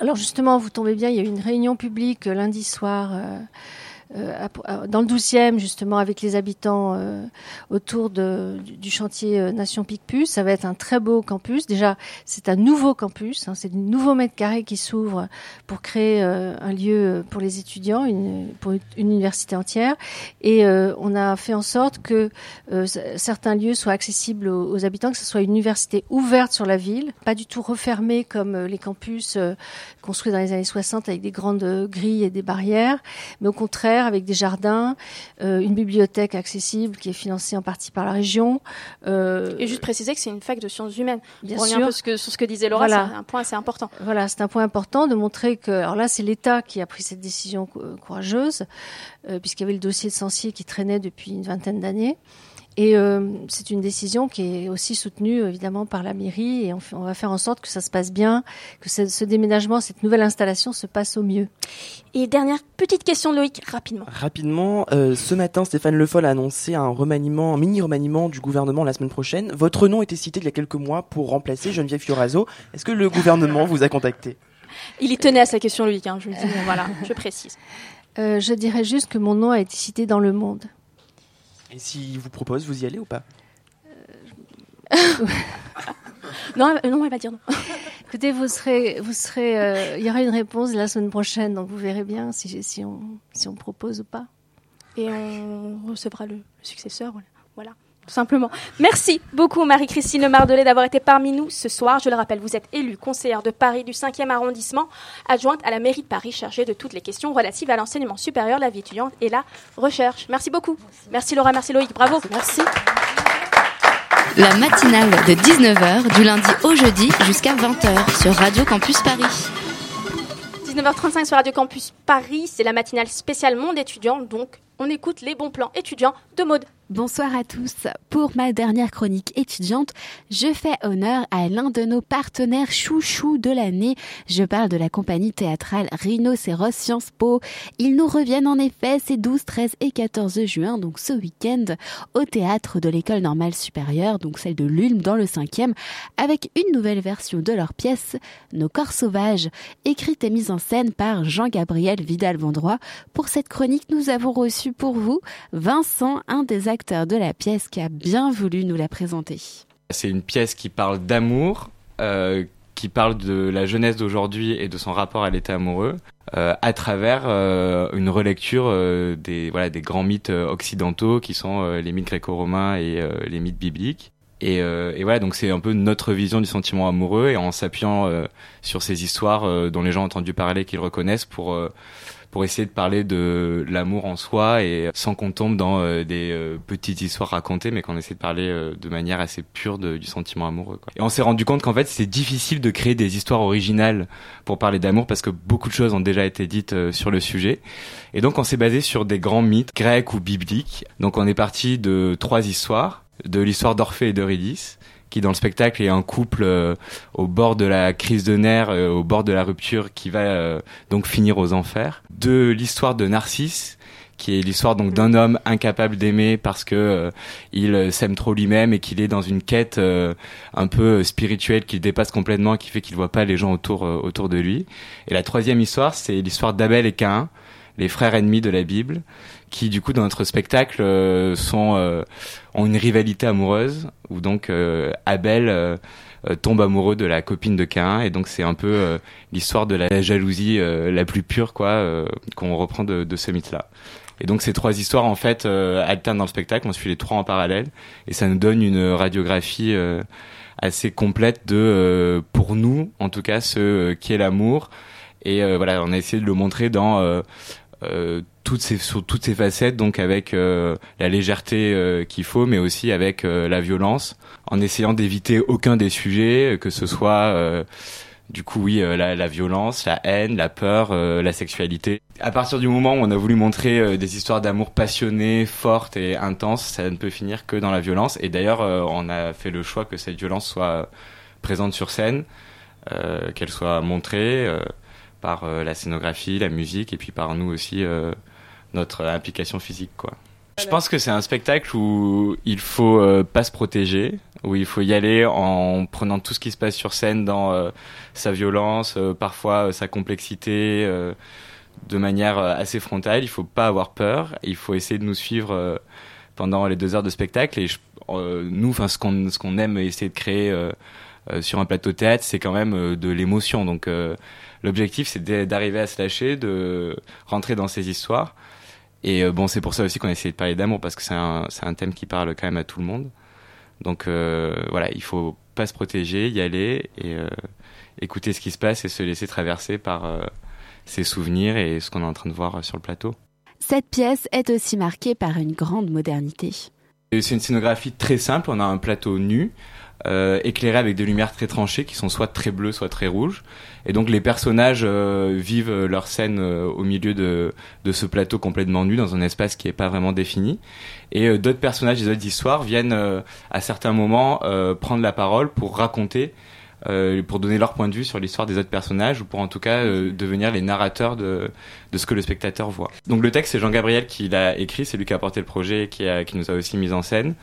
Speaker 7: Alors justement, vous tombez bien, il y a eu une réunion publique lundi soir euh, dans le 12e, justement, avec les habitants euh, autour de, du, chantier euh, Nation Picpus. Ça va être un très beau campus. Déjà, c'est un nouveau campus. Hein, c'est un nouveau mètre carré qui s'ouvre pour créer un lieu pour les étudiants, une, pour une, université entière. Et on a fait en sorte que certains lieux soient accessibles aux, aux, habitants, que ce soit une université ouverte sur la ville, pas du tout refermée comme les campus construits dans les années 60 avec des grandes grilles et des barrières, mais au contraire avec des jardins, euh, une bibliothèque accessible qui est financée en partie par la région.
Speaker 1: Euh, et juste préciser que c'est une fac de sciences humaines. Bien sûr. Un peu ce que, sur ce que disait Laura, c'est un point assez important.
Speaker 7: Voilà, c'est un point important de montrer que, alors là, c'est l'État qui a pris cette décision courageuse, euh, puisqu'il y avait le dossier de Sancier qui traînait depuis une vingtaine d'années. Et euh, c'est une décision qui est aussi soutenue évidemment par la mairie et on, on va faire en sorte que ça se passe bien, que ce, ce, déménagement, cette nouvelle installation se passe au mieux.
Speaker 1: Et dernière petite question Loïc, rapidement.
Speaker 8: Rapidement, euh, ce matin Stéphane Le Foll a annoncé un remaniement, un mini remaniement du gouvernement la semaine prochaine. Votre nom était cité il y a quelques mois pour remplacer Geneviève Fioraso. Est-ce que le gouvernement vous a contacté?
Speaker 1: Il y tenait à sa question Loïc, hein, je, dis, voilà, je précise.
Speaker 7: Euh, je dirais juste que mon nom a été cité dans Le Monde.
Speaker 8: Et s'il vous propose, vous y allez ou pas
Speaker 1: non, non, elle va dire non.
Speaker 7: Écoutez, vous serez, vous serez, euh, il y aura une réponse la semaine prochaine, donc vous verrez bien si, si on, si on propose ou pas.
Speaker 1: Et on recevra le, le successeur, voilà simplement. Merci beaucoup Marie-Christine Mardelet d'avoir été parmi nous ce soir. Je le rappelle, vous êtes élue conseillère de Paris du 5e arrondissement, adjointe à la mairie de Paris, chargée de toutes les questions relatives à l'enseignement supérieur, la vie étudiante et la recherche. Merci beaucoup. Merci, Laura, merci Loïc, bravo.
Speaker 7: Merci.
Speaker 2: La matinale de 19h du lundi au jeudi jusqu'à 20h sur Radio Campus Paris.
Speaker 1: 19h35 sur Radio Campus Paris, c'est la matinale spéciale Monde étudiant, donc on écoute les bons plans étudiants de mode.
Speaker 10: Bonsoir à tous. Pour ma dernière chronique étudiante, je fais honneur à l'un de nos partenaires chouchous de l'année. Je parle de la compagnie théâtrale Rhinocéros Sciences Po. Ils nous reviennent en effet ces 12, 13 et 14 juin, donc ce week-end, au théâtre de l'école normale supérieure, donc celle de l'Ulm dans le 5e, avec une nouvelle version de leur pièce, Nos corps sauvages, écrite et mise en scène par Jean-Gabriel Vidal-Vendroy. Pour cette chronique, nous avons reçu pour vous Vincent, un des acteurs de la pièce qui a bien voulu nous la présenter.
Speaker 11: C'est une pièce qui parle d'amour, euh, qui parle de la jeunesse d'aujourd'hui et de son rapport à l'état amoureux, euh, à travers euh, une relecture des voilà des grands mythes occidentaux qui sont les mythes gréco-romains et les mythes bibliques. Et, et voilà, donc c'est un peu notre vision du sentiment amoureux et en s'appuyant sur ces histoires dont les gens ont entendu parler, qu'ils reconnaissent pour pour essayer de parler de l'amour en soi et sans qu'on tombe dans euh, des euh, petites histoires racontées, mais qu'on essaie de parler euh, de manière assez pure du sentiment amoureux. Et on s'est rendu compte qu'en fait c'est difficile de créer des histoires originales pour parler d'amour parce que beaucoup de choses ont déjà été dites sur le sujet. Et donc on s'est basé sur des grands mythes grecs ou bibliques. Donc on est parti de trois histoires, de l'histoire d'Orphée et d'Eurydice qui dans le spectacle est un couple euh, au bord de la crise de nerfs, euh, au bord de la rupture, qui va euh, donc finir aux enfers. De l'histoire de Narcisse, qui est l'histoire donc d'un homme incapable d'aimer parce que euh, il euh, s'aime trop lui-même et qu'il est dans une quête euh, un peu spirituelle qu'il dépasse complètement, qui fait qu'il voit pas les gens autour autour de lui. Et la troisième histoire, c'est l'histoire d'Abel et Caïn, les frères ennemis de la Bible, qui du coup dans notre spectacle euh, sont euh, ont une rivalité amoureuse où donc euh, Abel euh, euh, tombe amoureux de la copine de Caïn et donc c'est un peu euh, l'histoire de la jalousie la plus pure quoi qu'on reprend de, de ce mythe là. Et donc ces trois histoires en fait alternent dans le spectacle, on suit les trois en parallèle et ça nous donne une radiographie assez complète de pour nous en tout cas ce euh, qui est l'amour et voilà on a essayé de le montrer dans euh, toutes ces sur toutes ces facettes donc avec euh, la légèreté euh, qu'il faut mais aussi avec euh, la violence en essayant d'éviter aucun des sujets euh, que ce soit euh, du coup oui la, la violence la haine la peur la sexualité. À partir du moment où on a voulu montrer des histoires d'amour passionnées fortes et intenses ça ne peut finir que dans la violence. Et d'ailleurs on a fait le choix que cette violence soit présente sur scène qu'elle soit montrée par euh, la scénographie, la musique et puis par nous aussi euh, notre implication physique quoi. Je pense que c'est un spectacle où il faut euh, pas se protéger, où il faut y aller en prenant tout ce qui se passe sur scène dans euh, sa violence, euh, parfois euh, sa complexité, euh, de manière assez frontale. Il faut pas avoir peur. Il faut essayer de nous suivre euh, pendant les deux heures de spectacle. Et je- euh, nous, enfin, ce qu'on ce qu'on aime essayer de créer euh, euh, sur un plateau de théâtre, c'est quand même euh, de l'émotion. Donc euh, l'objectif, c'est d'a- d'arriver à se lâcher, de rentrer dans ces histoires. Et euh, bon, c'est pour ça aussi qu'on a essayé de parler d'amour parce que c'est un, thème qui parle quand même à tout le monde. Donc euh, voilà, il faut pas se protéger, y aller et euh, écouter ce qui se passe et se laisser traverser par ses souvenirs et ce qu'on est en train de voir sur le plateau.
Speaker 10: Cette pièce est aussi marquée par une grande modernité.
Speaker 11: C'est une scénographie très simple. On a un plateau nu, euh, éclairé avec des lumières très tranchées qui sont soit très bleues, soit très rouges. Et donc les personnages euh, vivent euh, leur scène euh, au milieu de, de ce plateau complètement nu, dans un espace qui n'est pas vraiment défini. Et euh, d'autres personnages des autres histoires viennent euh, à certains moments prendre la parole pour raconter, pour donner leur point de vue sur l'histoire des autres personnages, ou pour en tout cas devenir les narrateurs de, de ce que le spectateur voit. Donc le texte, c'est Jean-Gabriel qui l'a écrit, c'est lui qui a porté le projet et qui, a, qui nous a aussi mis en scène.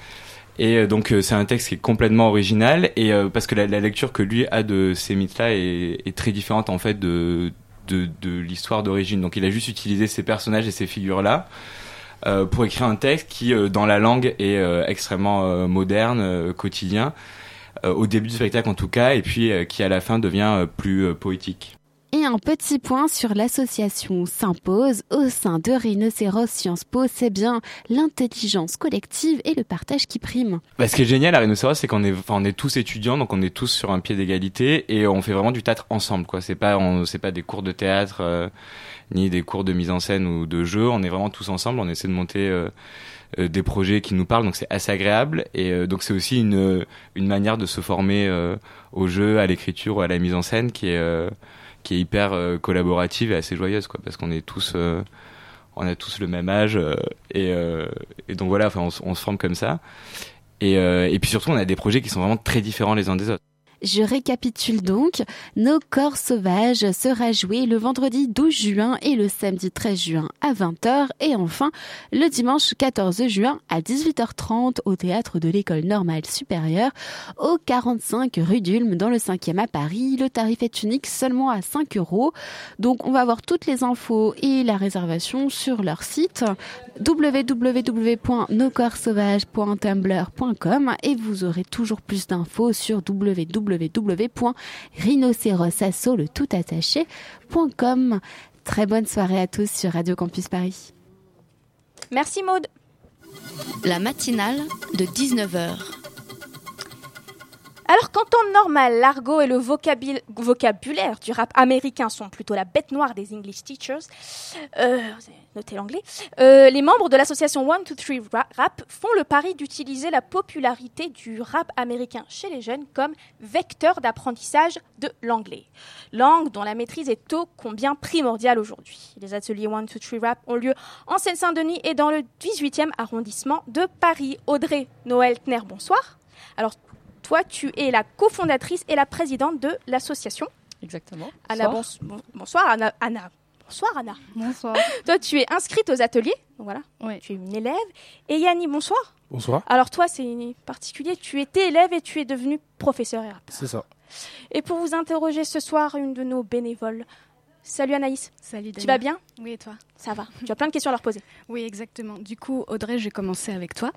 Speaker 11: Et euh, donc euh, c'est un texte qui est complètement original et euh, parce que la, la lecture que lui a de ces mythes-là est, est très différente en fait de de, de l'histoire d'origine. Donc il a juste utilisé ces personnages et ces figures-là euh, pour écrire un texte qui euh, dans la langue est euh, extrêmement moderne, quotidien au début du spectacle en tout cas et puis qui à la fin devient plus poétique.
Speaker 10: Et un petit point sur l'association s'impose au sein de Rhinocéros Sciences Po, c'est bien l'intelligence collective et le partage qui priment.
Speaker 11: Bah, ce qui est génial à Rhinocéros, c'est qu'on est, enfin, on est tous étudiants, donc on est tous sur un pied d'égalité et on fait vraiment du théâtre ensemble, quoi. C'est pas, on, c'est pas des cours de théâtre euh, ni des cours de mise en scène ou de jeu. On est vraiment tous ensemble. On essaie de monter euh, euh, des projets qui nous parlent, donc c'est assez agréable. Et donc c'est aussi une une manière de se former au jeu, à l'écriture ou à la mise en scène qui est qui est hyper euh, collaborative et assez joyeuse, quoi, parce qu'on est tous euh, on a tous le même âge euh, et, donc voilà, enfin on, se- forme comme ça. Et, et puis surtout, on a des projets qui sont vraiment très différents les uns des autres.
Speaker 10: Je récapitule donc. Nos corps sauvages sera joué le vendredi 12 juin et le samedi 13 juin à 20h et enfin le dimanche 14 juin à 18h30 au théâtre de l'école normale supérieure au 45 rue d'Ulm dans le 5e à Paris. Le tarif est unique seulement à 5 euros. Donc on va avoir toutes les infos et la réservation sur leur site www.nocorpsauvages.tumblr.com et vous aurez toujours plus d'infos sur www.rhinocérosasso le tout attaché.com. Très bonne soirée à tous sur Radio Campus Paris.
Speaker 1: Merci Maude.
Speaker 2: La matinale de 19h.
Speaker 1: Alors qu'en temps normal, l'argot et le vocabulaire, du rap américain sont plutôt la bête noire des English teachers, euh, noté l'anglais, euh, les membres de l'association 1, 2, 3 Rap font le pari d'utiliser la popularité du rap américain chez les jeunes comme vecteur d'apprentissage de l'anglais. Langue dont la maîtrise est ô combien primordiale aujourd'hui. Les ateliers 1, 2, 3 Rap ont lieu en Seine-Saint-Denis et dans le 18e arrondissement de Paris. Audrey Noël Tner, bonsoir. Alors, toi, tu es la cofondatrice et la présidente de l'association.
Speaker 12: Exactement.
Speaker 1: Anna, bons- bon- bonsoir Anna. Anna. Bonsoir Anna.
Speaker 12: Bonsoir.
Speaker 1: Toi, tu es inscrite aux ateliers, donc voilà. Tu es une élève. Et Yanni, bonsoir.
Speaker 13: Bonsoir.
Speaker 1: Alors toi, c'est particulier. Tu étais élève et tu es devenu professeur et rappeur.
Speaker 13: C'est ça.
Speaker 1: Et pour vous interroger ce soir, une de nos bénévoles. Salut Anaïs.
Speaker 14: Salut
Speaker 1: Tu
Speaker 14: Dani.
Speaker 1: vas bien?
Speaker 14: Oui, et toi?
Speaker 1: Ça va. Tu as plein de questions à leur poser.
Speaker 14: Oui, exactement. Du coup, Audrey, je vais commencer avec toi.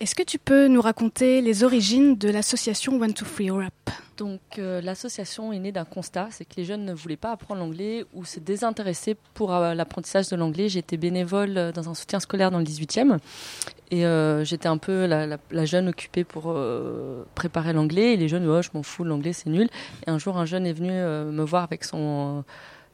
Speaker 14: Est-ce que tu peux nous raconter les origines de l'association One to Free Rap
Speaker 12: Donc euh, l'association est née d'un constat, c'est que les jeunes ne voulaient pas apprendre l'anglais ou se désintéresser pour euh, l'apprentissage de l'anglais. J'étais bénévole euh, dans un soutien scolaire dans le 18e et euh, j'étais un peu la, la- la jeune occupée pour euh, préparer l'anglais et les jeunes, oh, je m'en fous, l'anglais c'est nul. Et un jour, un jeune est venu euh, me voir avec son,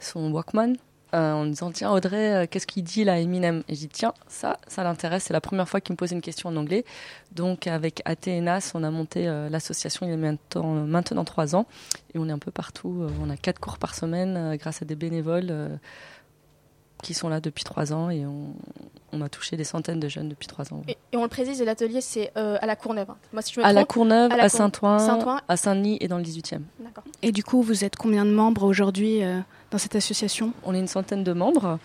Speaker 12: son Walkman. euh, en disant tiens Audrey euh, qu'est-ce qu'il dit là Eminem? Et j'ai dit tiens ça ça l'intéresse c'est la première fois qu'il me pose une question en anglais donc avec AT et NAS on a monté euh, l'association il y a maintenant, maintenant trois ans et on est un peu partout Euh, on a quatre cours par semaine euh, grâce à des bénévoles euh, qui sont là depuis trois ans et on, on a touché des centaines de jeunes depuis trois ans
Speaker 1: Et, et on le précise, l'atelier, c'est euh, à la Courneuve. hein. Moi, si je me
Speaker 12: à la
Speaker 1: trompe,
Speaker 12: Courneuve,
Speaker 1: la
Speaker 12: à
Speaker 1: Cour-
Speaker 12: Saint-Ouen,
Speaker 1: Saint-Ouen.
Speaker 12: à Saint-Denis et dans le 18e.
Speaker 1: D'accord.
Speaker 14: Et du coup, vous êtes combien de membres aujourd'hui euh, dans cette association
Speaker 12: On est une centaine de membres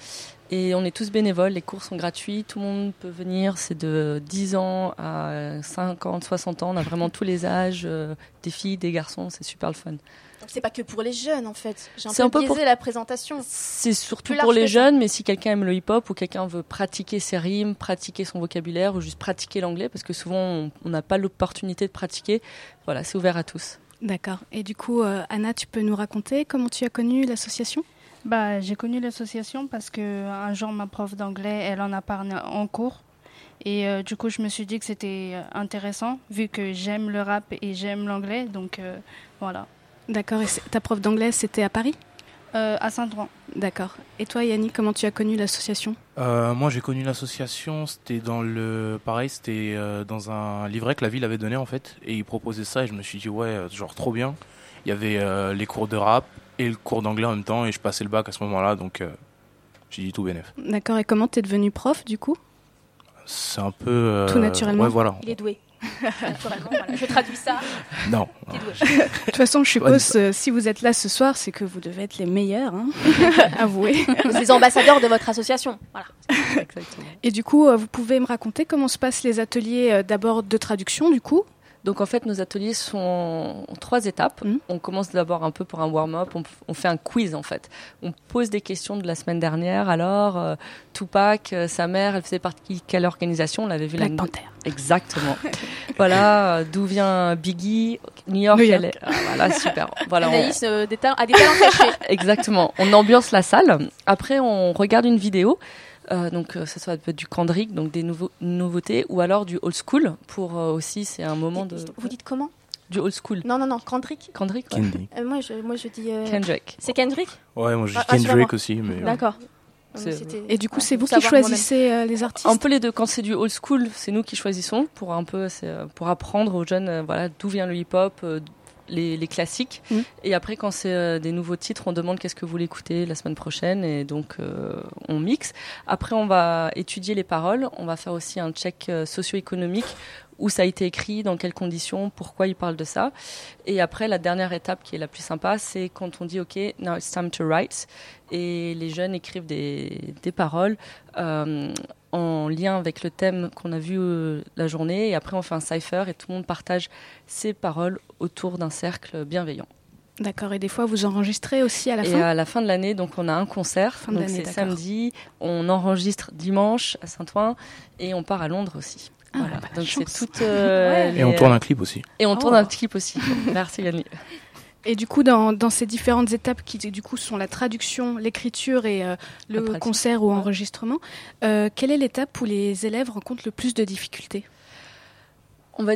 Speaker 12: et on est tous bénévoles. Les cours sont gratuits, tout le monde peut venir. C'est de 10 ans à 50, 60 ans. On a vraiment tous les âges, euh, des filles, des garçons. C'est super le fun.
Speaker 1: Donc c'est pas que pour les jeunes en fait. J'ai un
Speaker 12: un peu
Speaker 1: biaisé
Speaker 12: pour-
Speaker 1: la présentation.
Speaker 12: C'est surtout pour les jeunes, mais si quelqu'un aime le hip-hop ou quelqu'un veut pratiquer ses rimes, pratiquer son vocabulaire ou juste pratiquer l'anglais, parce que souvent on n'a pas l'opportunité de pratiquer, voilà, c'est ouvert à tous.
Speaker 14: D'accord. Et du coup, euh, Anna, tu peux nous raconter comment tu as connu l'association?
Speaker 15: Bah, j'ai connu l'association parce que un jour ma prof d'anglais, elle en a parlé en cours. Et euh, du coup, je me suis dit que c'était euh, intéressant vu que j'aime le rap et j'aime l'anglais. Donc euh, voilà.
Speaker 14: D'accord. Et ta prof d'anglais, c'était à Paris?
Speaker 15: Euh, À Saint-Ouen.
Speaker 14: D'accord. Et toi, Yannick, comment tu as connu l'association?
Speaker 13: Euh, moi, j'ai connu l'association. C'était dans le, pareil, c'était euh, dans un livret que la ville avait donné en fait, et ils proposaient ça, et je me suis dit ouais, genre trop bien. Il y avait euh, les cours de rap et le cours d'anglais en même temps, et je passais le bac à ce moment-là, donc euh, j'ai dit tout bénef.
Speaker 14: D'accord. Et comment tu es devenu prof, du coup?
Speaker 13: C'est un peu euh,
Speaker 14: Tout naturellement
Speaker 13: Ouais, voilà.
Speaker 1: Il est doué. Voilà. Je traduis ça.
Speaker 13: Non.
Speaker 14: De toute façon, je suppose, euh, si vous êtes là ce soir, c'est que vous devez être les meilleurs, hein avouez.
Speaker 1: Vous êtes les ambassadeurs de votre association. Voilà.
Speaker 14: Et du coup, euh, vous pouvez me raconter comment se passent les ateliers euh, d'abord de traduction, du coup?
Speaker 12: Donc en fait, nos ateliers sont en trois étapes. On commence d'abord un peu pour un warm-up, on, on fait un quiz en fait. On pose des questions de la semaine dernière. Alors, euh, Tupac, euh, sa mère, elle faisait partie de quelle organisation? On l'avait vu la
Speaker 14: Panther.
Speaker 12: Exactement. voilà, euh, d'où vient Biggie? New York,
Speaker 1: New York.
Speaker 12: elle est- ah, voilà, super. Voilà, on-
Speaker 1: Anaïs des ta- a des talents cachés.
Speaker 12: Exactement. On ambiance la salle. Après, on regarde une vidéo. Euh, donc, euh, ça soit peut être du Kendrick, donc des nouveaux, nouveautés, ou alors du old school. Pour euh, aussi, c'est un moment de.
Speaker 1: Vous dites comment
Speaker 12: Du old school.
Speaker 1: Non, non, non, Kendrick.
Speaker 12: Kendrick, ouais.
Speaker 13: Kendrick.
Speaker 1: Euh, moi, je, moi, je dis. euh,
Speaker 12: Kendrick.
Speaker 1: C'est Kendrick
Speaker 13: Ouais, moi je dis
Speaker 1: Ah,
Speaker 13: Kendrick
Speaker 1: rassure-moi.
Speaker 13: aussi, mais.
Speaker 1: D'accord.
Speaker 14: Et du coup, c'est vous qui choisissez euh, les artistes
Speaker 12: Un peu les deux. Quand c'est du old school, c'est nous qui choisissons pour un peu, pour apprendre aux jeunes, euh, voilà, d'où vient le hip-hop, euh, les, les classiques.
Speaker 14: Mm.
Speaker 12: Et après, quand c'est euh, des nouveaux titres, on demande qu'est-ce que vous voulez écouter la semaine prochaine, et donc euh, on mixe. Après, on va étudier les paroles. On va faire aussi un check euh, socio-économique où ça a été écrit, dans quelles conditions, pourquoi il parle de ça. Et après, la dernière étape qui est la plus sympa, c'est quand on dit OK, now it's time to write. Et les jeunes écrivent des, des paroles euh, en lien avec le thème qu'on a vu euh, la journée. Et après, on fait un cipher et tout le monde partage ses paroles autour d'un cercle bienveillant.
Speaker 14: D'accord. Et des fois, vous enregistrez aussi à la
Speaker 12: et
Speaker 14: fin
Speaker 12: à la fin de l'année, donc on a un concert.
Speaker 14: Fin de
Speaker 12: donc
Speaker 14: l'année,
Speaker 12: c'est samedi. On enregistre dimanche à Saint-Ouen et on part à Londres aussi.
Speaker 14: Ah,
Speaker 12: voilà.
Speaker 14: bah,
Speaker 12: donc c'est toute. euh,
Speaker 13: Et on tourne un clip aussi.
Speaker 12: Et on
Speaker 14: Oh.
Speaker 12: tourne un clip aussi. Merci Yannick.
Speaker 14: Et du coup, dans, dans ces différentes étapes qui, du coup, sont la traduction, l'écriture et euh, le concert ou enregistrement, euh, quelle est l'étape où les élèves rencontrent le plus de difficultés?
Speaker 12: On va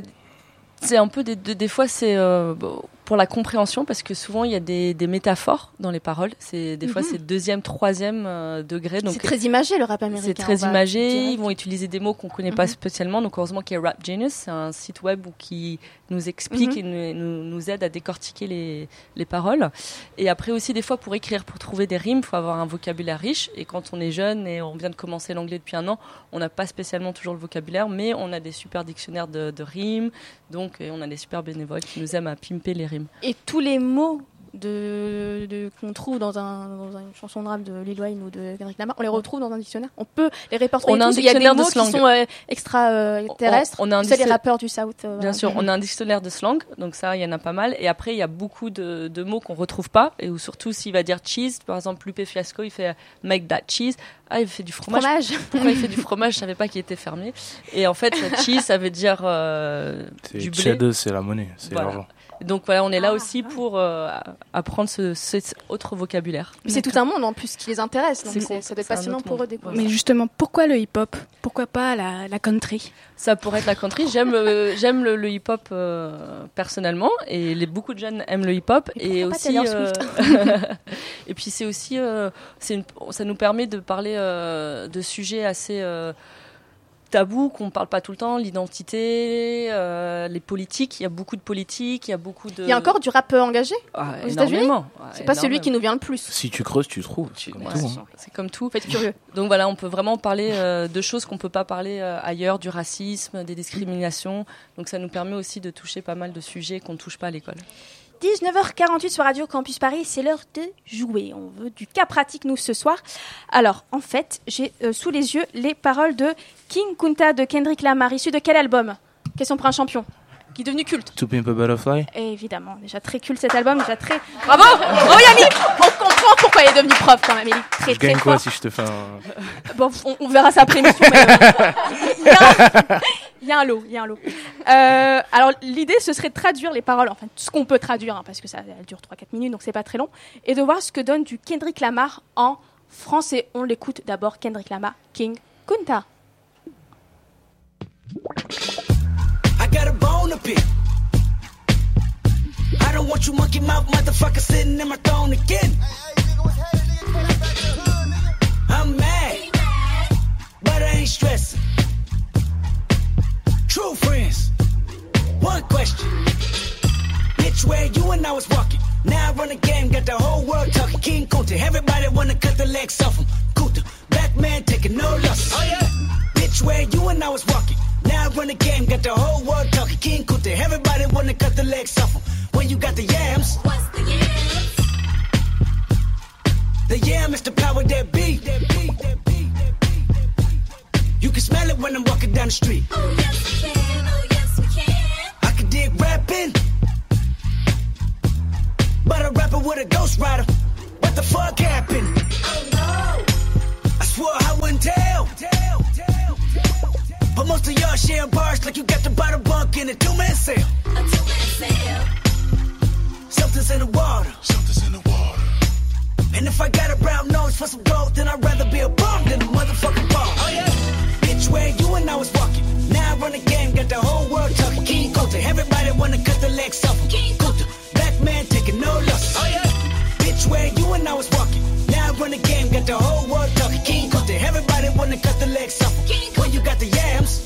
Speaker 12: C'est un peu des, des, des fois c'est euh, bon, pour la compréhension parce que souvent il y a des, des métaphores dans les paroles. C'est des fois
Speaker 1: Mhm.
Speaker 12: c'est deuxième, troisième euh, degré. Donc
Speaker 1: C'est très imagé le rap américain.
Speaker 12: c'est très imagé. Ils vont utiliser des mots qu'on connaît pas
Speaker 1: Mhm.
Speaker 12: spécialement. Donc heureusement qu'il y a Rap Genius, c'est un site web où qui nous explique
Speaker 1: Mhm.
Speaker 12: et nous, nous, nous aide à décortiquer les, les paroles. Et après aussi des fois pour écrire, pour trouver des rimes, faut avoir un vocabulaire riche. Et quand on est jeune et on vient de commencer l'anglais depuis un an, on n'a pas spécialement toujours le vocabulaire, mais on a des super dictionnaires de, de rimes. Donc on a des super bénévoles qui nous aiment à pimper les rimes.
Speaker 1: Et tous les mots de, de- qu'on trouve dans, un, dans une chanson de rap de Lil Wayne ou de Kendrick Lamar, on les retrouve dans un dictionnaire. On peut les répertorier
Speaker 12: On a un
Speaker 1: tous. Il y a des
Speaker 12: dictionnaire de
Speaker 1: mots qui
Speaker 12: slang.
Speaker 1: sont euh, extra euh.
Speaker 12: On- on a un
Speaker 1: Tu sais, les
Speaker 12: dictionnaire-
Speaker 1: rappeurs du South. euh,
Speaker 12: Bien sûr, on a un dictionnaire de slang, donc ça, il y en a pas mal. Et après, il y a beaucoup de, de mots qu'on retrouve pas, et où surtout s'il va dire cheese, par exemple, Lupe Fiasco, il fait make that cheese. Ah, il fait du fromage.
Speaker 1: Fromage.
Speaker 12: Pourquoi il fait du fromage? Je savais pas qu'il était fermé. Et en fait, cheese, ça veut dire euh,
Speaker 13: C'est
Speaker 12: du blé.
Speaker 13: cheddar, c'est la monnaie, c'est
Speaker 12: Voilà. Donc voilà, on est là aussi pour euh, apprendre ce, cet autre vocabulaire.
Speaker 1: Mais c'est tout un monde en plus qui les intéresse. Donc ça doit être
Speaker 12: un
Speaker 1: passionnant pour eux d'écouter.
Speaker 14: Mais justement, pourquoi le hip-hop? Pourquoi pas la, la country?
Speaker 12: Ça pourrait être la country. J'aime le, j'aime le, le hip-hop euh, personnellement, et les, beaucoup de jeunes aiment le hip-hop. Et,
Speaker 1: pas
Speaker 12: aussi, euh, et puis c'est aussi, euh, c'est ça nous permet de parler euh, de sujets assez euh, tabous qu'on parle pas tout le temps, l'identité, euh, les politiques. Il y a beaucoup de politique, il y a beaucoup de.
Speaker 1: Il y a encore du rap euh, engagé
Speaker 12: Ah,
Speaker 1: aux États-Unis
Speaker 12: énormément.
Speaker 1: C'est pas celui qui nous vient le plus.
Speaker 13: Si tu creuses, tu trouves. C'est comme
Speaker 12: Ouais,
Speaker 13: hein.
Speaker 12: Comme tout.
Speaker 1: Faites curieux.
Speaker 12: Donc voilà, on peut vraiment parler euh, de choses qu'on peut pas parler euh, ailleurs, du racisme, des discriminations. Donc ça nous permet aussi de toucher pas mal de sujets qu'on ne touche pas à l'école.
Speaker 1: 19h48 sur Radio Campus Paris, c'est l'heure de jouer. On veut du cas pratique, nous, ce soir. Alors, en fait, j'ai euh, sous les yeux les paroles de King Kunta de Kendrick Lamar, issu de quel album? Question pour un champion, qui est devenu culte.
Speaker 13: To Pimp a Butterfly?
Speaker 1: Et évidemment, déjà très culte cet album, déjà très... Bravo Bravo Yannick On comprend pourquoi il est devenu prof quand même, il est très
Speaker 13: Je
Speaker 1: très
Speaker 13: gagne quoi
Speaker 1: fort.
Speaker 13: si je te fais un.
Speaker 1: Bon, on, on verra ça après mais, euh, il, y a, un lot, il y a un lot. Euh, alors l'idée, ce serait de traduire les paroles, enfin tout ce qu'on peut traduire, hein, parce que ça elle dure 3-4 minutes, donc c'est pas très long, et de voir ce que donne du Kendrick Lamar en français. On l'écoute d'abord, Kendrick Lamar, King Kunta.
Speaker 16: I got a bone to pick. I don't want you monkey mouth motherfucker sitting in my throne again. I'm mad, but I ain't stressing. True friends, one question. Bitch, where you and I was walking. Now I run the game, got the whole world talking. King Kunta, everybody wanna cut the legs off him. Kunta, black man taking no losses. Oh yeah. Bitch, where you and I was walking. Now I run the game, got the whole world talking. King Kunta, everybody wanna cut the legs off him. When you got the yams. What's the yams? The yam is the power that be. That be, that be, You can smell it when I'm walking down the street. Oh yes we can, oh yes we can. I can dig rapping. But a rapper with a ghost rider. What the fuck happened? Oh no. I swore I wouldn't tell. tell, tell, tell. But most of y'all share bars like you got the bottom bunk in a two-man sale. A two-man sale. Something's in the water. Something's in the water. And if I got a brown nose for some gold, then I'd rather be a bum than a motherfucking bum. Oh yeah. Bitch, where you and I was walking. Now I run the game, got the whole world talking. King Kunta, everybody wanna cut the legs off. King Kunta, black man taking no losses. Oh yeah. Bitch, where you and I was walking. Now I run the game, got the whole world talking. King Kunta, everybody wanna cut the legs off him. When you got the yams.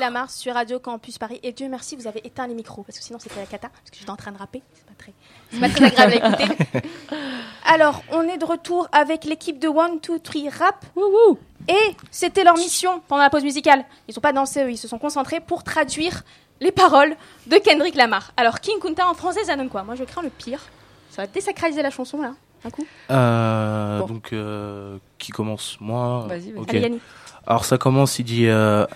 Speaker 1: Lamar sur Radio Campus Paris. Et Dieu merci, vous avez éteint les micros parce que sinon c'était la cata. Parce que j'étais en train de rapper. C'est pas très, c'est pas très agréable à écouter. Alors, on est de retour avec l'équipe de One, Two, Three Rap. Et c'était leur mission pendant la pause musicale. Ils n'ont pas dansé, eux, ils se sont concentrés pour traduire les paroles de Kendrick Lamar. Alors, King Kunta en français, ça donne quoi? Moi, je crains le pire. Ça va désacraliser la chanson, là, un coup.
Speaker 13: Euh,
Speaker 1: Bon.
Speaker 13: Donc, euh, qui commence? Moi?
Speaker 1: Vas-y, vas-y. Allez.
Speaker 13: Alors, ça commence, il dit euh,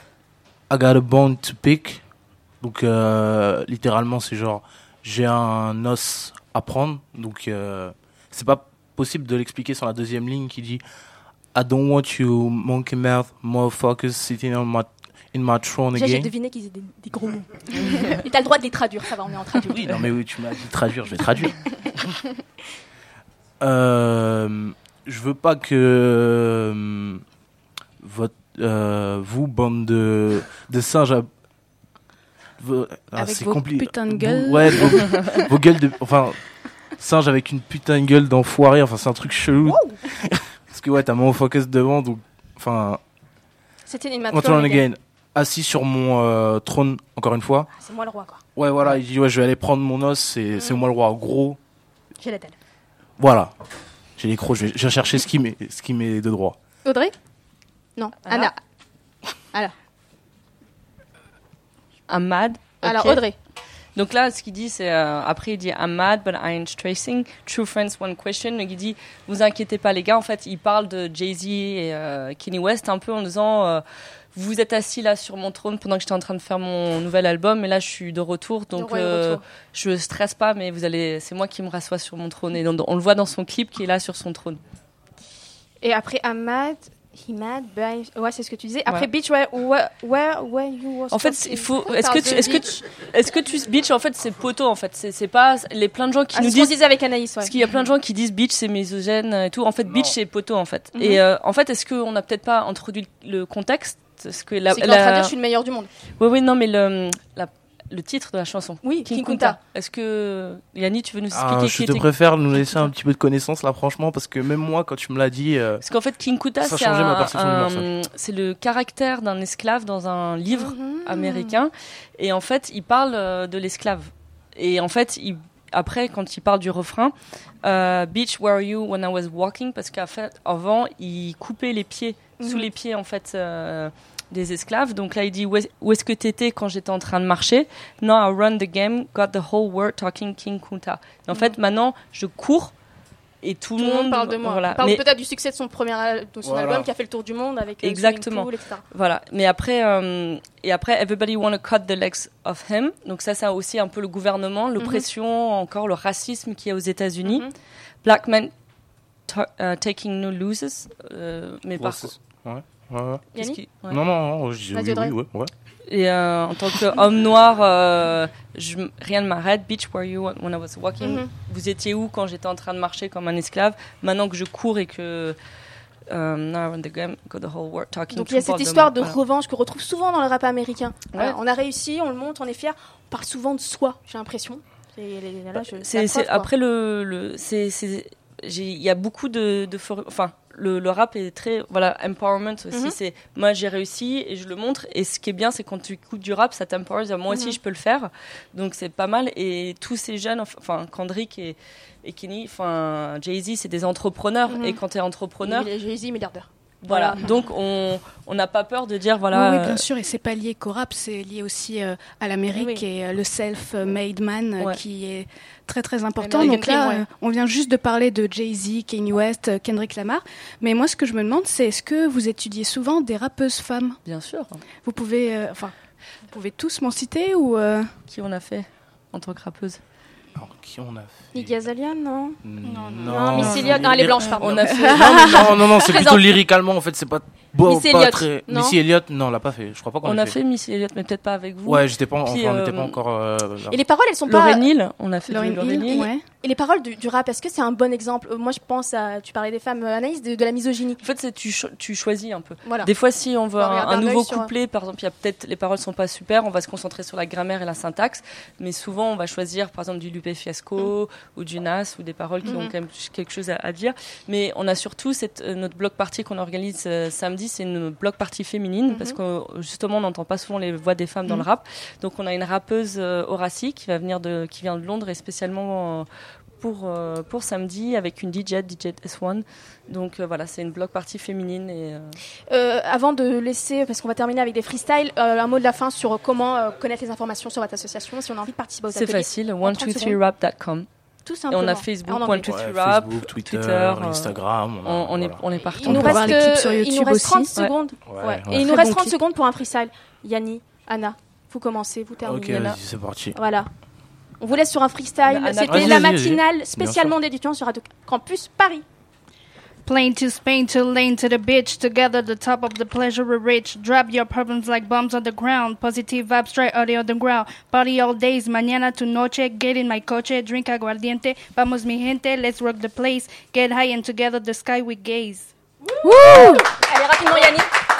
Speaker 13: I got a bone to pick. Donc, euh, littéralement, c'est genre j'ai un os à prendre. Donc, euh, c'est pas possible de l'expliquer sur la deuxième ligne qui dit I don't want you, monkey mouth, motherfuckers sitting on my, in my throne
Speaker 1: Déjà, j'ai
Speaker 13: again.
Speaker 1: deviné qu'ils étaient des, des gros mots. Et t'as le droit de les traduire, ça va, on est en traduction.
Speaker 13: Oui, non, mais oui, tu m'as dit traduire, je vais traduire. Euh, je veux pas que euh, votre, euh, vous, bande de, de singes, à- ah,
Speaker 14: Avec
Speaker 13: c'est
Speaker 14: vos
Speaker 13: compli-
Speaker 14: putains de
Speaker 13: vous-
Speaker 14: gueules.
Speaker 13: Ouais, vos, vos gueules de. Enfin, singe avec une putain de gueule d'enfoiré, enfin, c'est un truc chelou. Parce que, ouais, t'as mon focus devant, donc. Enfin.
Speaker 1: C'était une again.
Speaker 13: again, assis sur mon euh, trône, encore une fois.
Speaker 1: C'est moi le roi, quoi.
Speaker 13: Ouais, voilà, il dit, ouais, je vais aller prendre mon os, c'est c'est moi le roi. Gros,
Speaker 1: J'ai la tête.
Speaker 13: voilà. J'ai les crocs, je vais, je vais chercher ce qui m'est ce qui m'est de droit.
Speaker 1: Audrey? Non, Anna. Alors,
Speaker 12: I'm mad.
Speaker 1: Alors. Audrey.
Speaker 12: Donc là, ce qu'il dit, c'est euh, après il dit I'm mad, but I ain't tracing. True friends, one question. Donc il dit vous inquiétez pas les gars. En fait, il parle de Jay Z et euh, Kanye West un peu en disant euh, vous êtes assis là sur mon trône pendant que j'étais en train de faire mon nouvel album, et là je suis de retour, donc
Speaker 1: de
Speaker 12: euh,
Speaker 1: retour.
Speaker 12: je stresse pas, mais vous allez, c'est moi qui me rassois sur mon trône. Et donc, on le voit dans son clip qui est là sur son trône.
Speaker 1: Et après, I'm mad. He mad, but I- Ouais, c'est ce que tu disais. Après,
Speaker 12: Ouais.
Speaker 1: Beach, where, where, where, where you was
Speaker 12: En fait, il faut. Est-ce que
Speaker 1: the
Speaker 12: tu, est-ce que tu, est-ce que tu beach en fait c'est poteau en fait. C'est c'est pas les plein de gens qui
Speaker 1: Ah,
Speaker 12: nous
Speaker 1: c'est ce qu'on
Speaker 12: disent.
Speaker 1: disait avec Anaïs, ouais.
Speaker 12: Parce qu'il y a plein de gens qui disent beach c'est misogène et tout. En fait, beach c'est poteau en fait.
Speaker 1: Mhm.
Speaker 12: Et euh, en fait, est-ce qu'on n'a peut-être pas introduit le contexte? Parce que la,
Speaker 1: C'est est en train de dire, je suis le meilleur du monde.
Speaker 12: Oui, oui, non, mais le, la- le titre de la chanson.
Speaker 1: Oui,
Speaker 12: King,
Speaker 1: King
Speaker 12: Kunta.
Speaker 1: Kunta.
Speaker 12: Est-ce que Yanni, tu veux nous expliquer
Speaker 13: Ah,
Speaker 12: qui
Speaker 13: je te
Speaker 12: était
Speaker 13: préfère nous laisser un petit peu de connaissance là, franchement, parce que même moi, quand tu me l'as dit. euh,
Speaker 12: Parce qu'en fait, King Kuta,
Speaker 13: Ça
Speaker 12: c'est
Speaker 13: changeait ma
Speaker 12: un-
Speaker 13: perception du
Speaker 12: un-
Speaker 13: morceau.
Speaker 12: c'est le caractère d'un esclave dans un livre
Speaker 1: Mhm.
Speaker 12: américain. Et en fait, il parle euh, de l'esclave. Et en fait, il- après, quand il parle du refrain, euh, Beach, where are you when I was walking? Parce qu'en fait, avant, il coupait les pieds, sous
Speaker 1: Mhm.
Speaker 12: les pieds, en fait. Euh, des esclaves. Donc là, il dit où est- est-ce que t'étais quand j'étais en train de marcher? Now I run the game, got the whole world talking King Kunta. Et en fait, maintenant, je cours et tout,
Speaker 1: Tout le monde parle de moi.
Speaker 12: Voilà.
Speaker 1: Parle
Speaker 12: Mais-
Speaker 1: peut-être du succès de son premier al- de son
Speaker 12: Voilà.
Speaker 1: album qui a fait le tour du monde avec euh,
Speaker 12: Exactement.
Speaker 1: Pool, etc.
Speaker 12: Voilà. Mais après, euh, et après, everybody wanna cut the legs of him. Donc ça, ça a aussi un peu le gouvernement, l'oppression, encore le racisme qu'il y a aux États-Unis.
Speaker 1: Mhm.
Speaker 12: Black men ta- uh, taking no loses. Euh, mais par
Speaker 13: ouais, ouais, ouais.
Speaker 12: Qu'est-ce qui- ouais.
Speaker 13: Non, non, non, je oui, oui, ouais, ouais.
Speaker 12: Et euh, en tant qu'homme noir, euh, je, rien ne m'arrête. Beach, where you when I was walking?
Speaker 1: Mhm.
Speaker 12: Vous étiez où quand j'étais en train de marcher comme un esclave? Maintenant que je cours et que euh, now I run the game, got the whole world talking.
Speaker 1: Donc il y a cette histoire de.
Speaker 12: Voilà.
Speaker 1: revanche qu'on retrouve souvent dans le rap américain.
Speaker 12: Ouais.
Speaker 1: Voilà, on a réussi, on le monte, on est fier. On parle souvent de soi, j'ai l'impression.
Speaker 12: Après le, le il y a beaucoup de, de for- enfin le, le rap est très voilà empowerment aussi.
Speaker 1: Mhm.
Speaker 12: C'est moi j'ai réussi et je le montre. Et ce qui est bien, c'est quand tu écoutes du rap, ça t'empower. Moi aussi,
Speaker 1: Mhm.
Speaker 12: je peux le faire. Donc c'est pas mal. Et tous ces jeunes, enfin, Kendrick et, et Kenny, enfin Jay Z, c'est des entrepreneurs.
Speaker 1: Mhm.
Speaker 12: Et quand tu es entrepreneur,
Speaker 1: est Jay-Z milliardaire.
Speaker 12: Voilà. Donc on on n'a pas peur de dire voilà.
Speaker 14: oui, oui, bien
Speaker 12: euh,
Speaker 14: sûr, et c'est pas lié qu'au rap, c'est lié aussi euh, à l'Amérique
Speaker 1: Oui.
Speaker 14: et euh, le self-made man euh,
Speaker 12: Ouais.
Speaker 14: qui est très très important. Donc là,
Speaker 1: ouais.
Speaker 14: euh, on vient juste de parler de Jay-Z, Kanye West, euh, Kendrick Lamar, mais moi ce que je me demande, c'est est-ce que vous étudiez souvent des rappeuses femmes?
Speaker 12: Bien sûr.
Speaker 14: Vous pouvez, euh, enfin, vous pouvez tous m'en citer ou euh,
Speaker 12: Qui on a fait en tant que rappeuse?
Speaker 13: Alors, qui on a fait
Speaker 1: non
Speaker 13: Non,
Speaker 1: Non, Elliott, non, elle est blanche, pardon.
Speaker 12: On a fait.
Speaker 13: Non, non, non, non, c'est plutôt lyricalement en fait, c'est pas pas
Speaker 1: Elliott,
Speaker 13: très.
Speaker 1: non
Speaker 13: Missy Elliott, non, on l'a pas fait. Je crois pas qu'on
Speaker 12: On a fait Missy Elliott, mais peut-être pas avec vous.
Speaker 13: Ouais, j'étais pas,
Speaker 12: Puis,
Speaker 13: enfin, on
Speaker 12: euh,
Speaker 13: n'était pas encore. euh.
Speaker 1: Et les paroles, elles sont pas.
Speaker 12: Hill, on a fait
Speaker 14: Lauryn Hill,
Speaker 12: Hill.
Speaker 14: ouais.
Speaker 1: Et les paroles du, du rap, est-ce que c'est un bon exemple? Euh, Moi, je pense à. Tu parlais des femmes, euh, Anaïs, de, de la misogynie.
Speaker 12: En fait, c'est tu, cho- tu choisis un peu.
Speaker 1: Voilà.
Speaker 12: Des fois, si on veut un, nouveau
Speaker 1: sur-
Speaker 12: couplet, par exemple, il y a peut-être les paroles sont pas super, on va se concentrer sur la grammaire et la syntaxe, mais souvent on va choisir par exemple du Lupe Fiasco ou du Nas ou des paroles qui ont
Speaker 1: Mhm.
Speaker 12: quand même quelque chose à, à dire. Mais on a surtout cette, euh, notre bloc party qu'on organise euh, samedi, c'est une bloc party féminine parce que euh, justement on n'entend pas souvent les voix des femmes dans le
Speaker 1: Mhm.
Speaker 12: rap. Donc on a une rappeuse euh, Horacie qui va venir de, qui vient de Londres et spécialement euh, pour, euh, pour samedi avec une DJ, DJ S1. Donc voilà, c'est une bloc party féminine et
Speaker 1: avant de laisser, parce qu'on va terminer avec des freestyles, un mot de la fin sur comment connaître les informations sur votre association si on a envie de participer
Speaker 12: c'est facile,
Speaker 1: En 30 secondes.
Speaker 12: 123rap.com.
Speaker 1: Tout
Speaker 12: Et
Speaker 1: simplement.
Speaker 12: on a Facebook,
Speaker 1: anglais.
Speaker 12: 123rap,
Speaker 13: Ouais, Facebook, Twitter,
Speaker 12: euh,
Speaker 13: Instagram, on a-
Speaker 12: on, on est, on est partout.
Speaker 1: Il nous,
Speaker 14: On peut voir
Speaker 1: reste,
Speaker 14: clips sur
Speaker 1: euh, il nous
Speaker 14: YouTube
Speaker 1: reste 30
Speaker 14: aussi.
Speaker 1: secondes.
Speaker 13: Ouais,
Speaker 1: Ouais.
Speaker 13: ouais.
Speaker 1: Et il nous reste
Speaker 14: bon
Speaker 1: 30
Speaker 14: clip.
Speaker 1: secondes pour un freestyle. Yanni, Anna, vous commencez, vous terminez.
Speaker 13: Ok, c'est parti.
Speaker 1: Voilà. On vous laisse sur un freestyle.
Speaker 12: Anna,
Speaker 1: C'était la matinale spécialement d'étudiants sur Radio Campus Paris.
Speaker 15: Plane to Spain to lane to the bitch. Together, the top of the pleasure we're rich. Drop your problems like bombs on the ground. Positive vibes straight out of the ground. Party all days, mañana to noche. Get in my coche, drink aguardiente. Vamos mi gente, let's rock the place. Get high and together the sky we gaze.
Speaker 1: Allez, rapidement, Yanni.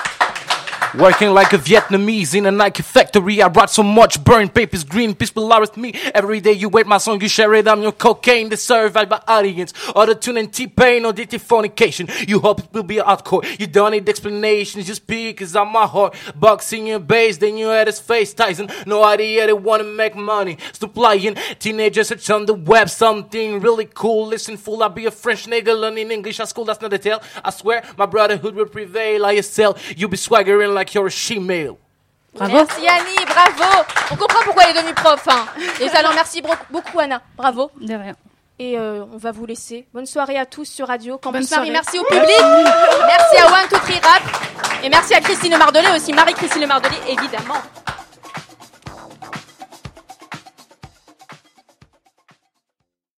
Speaker 13: Working like a Vietnamese in a Nike factory. I brought so much burned papers, green people are with me. Every day you wait my song, you share it. I'm your cocaine, the survived by audience. Auto tune and T-Pain or DT fornication. You hope it will be hardcore. You don't need explanations, just speak on my heart. Boxing your base, then you had his face Tyson. No idea they wanna make money. Stop lying. Teenagers search on the web something really cool. Listen, fool, I'll be a French nigga learning English at school. That's not a tale. I swear, my brotherhood will prevail. I sell. You be swaggering like you're a she-male.
Speaker 1: Merci Yanni, bravo. On comprend pourquoi elle est devenue prof. Hein. Et alors merci beaucoup Anna, bravo.
Speaker 15: De rien.
Speaker 1: Et euh, on va vous laisser. Bonne soirée à tous sur Radio Campus
Speaker 14: Bonne
Speaker 1: Paris.
Speaker 14: soirée.
Speaker 1: Merci au public. merci à One Two Three Rap. Et merci à Christine Mardelet aussi, Marie-Christine Mardelet évidemment.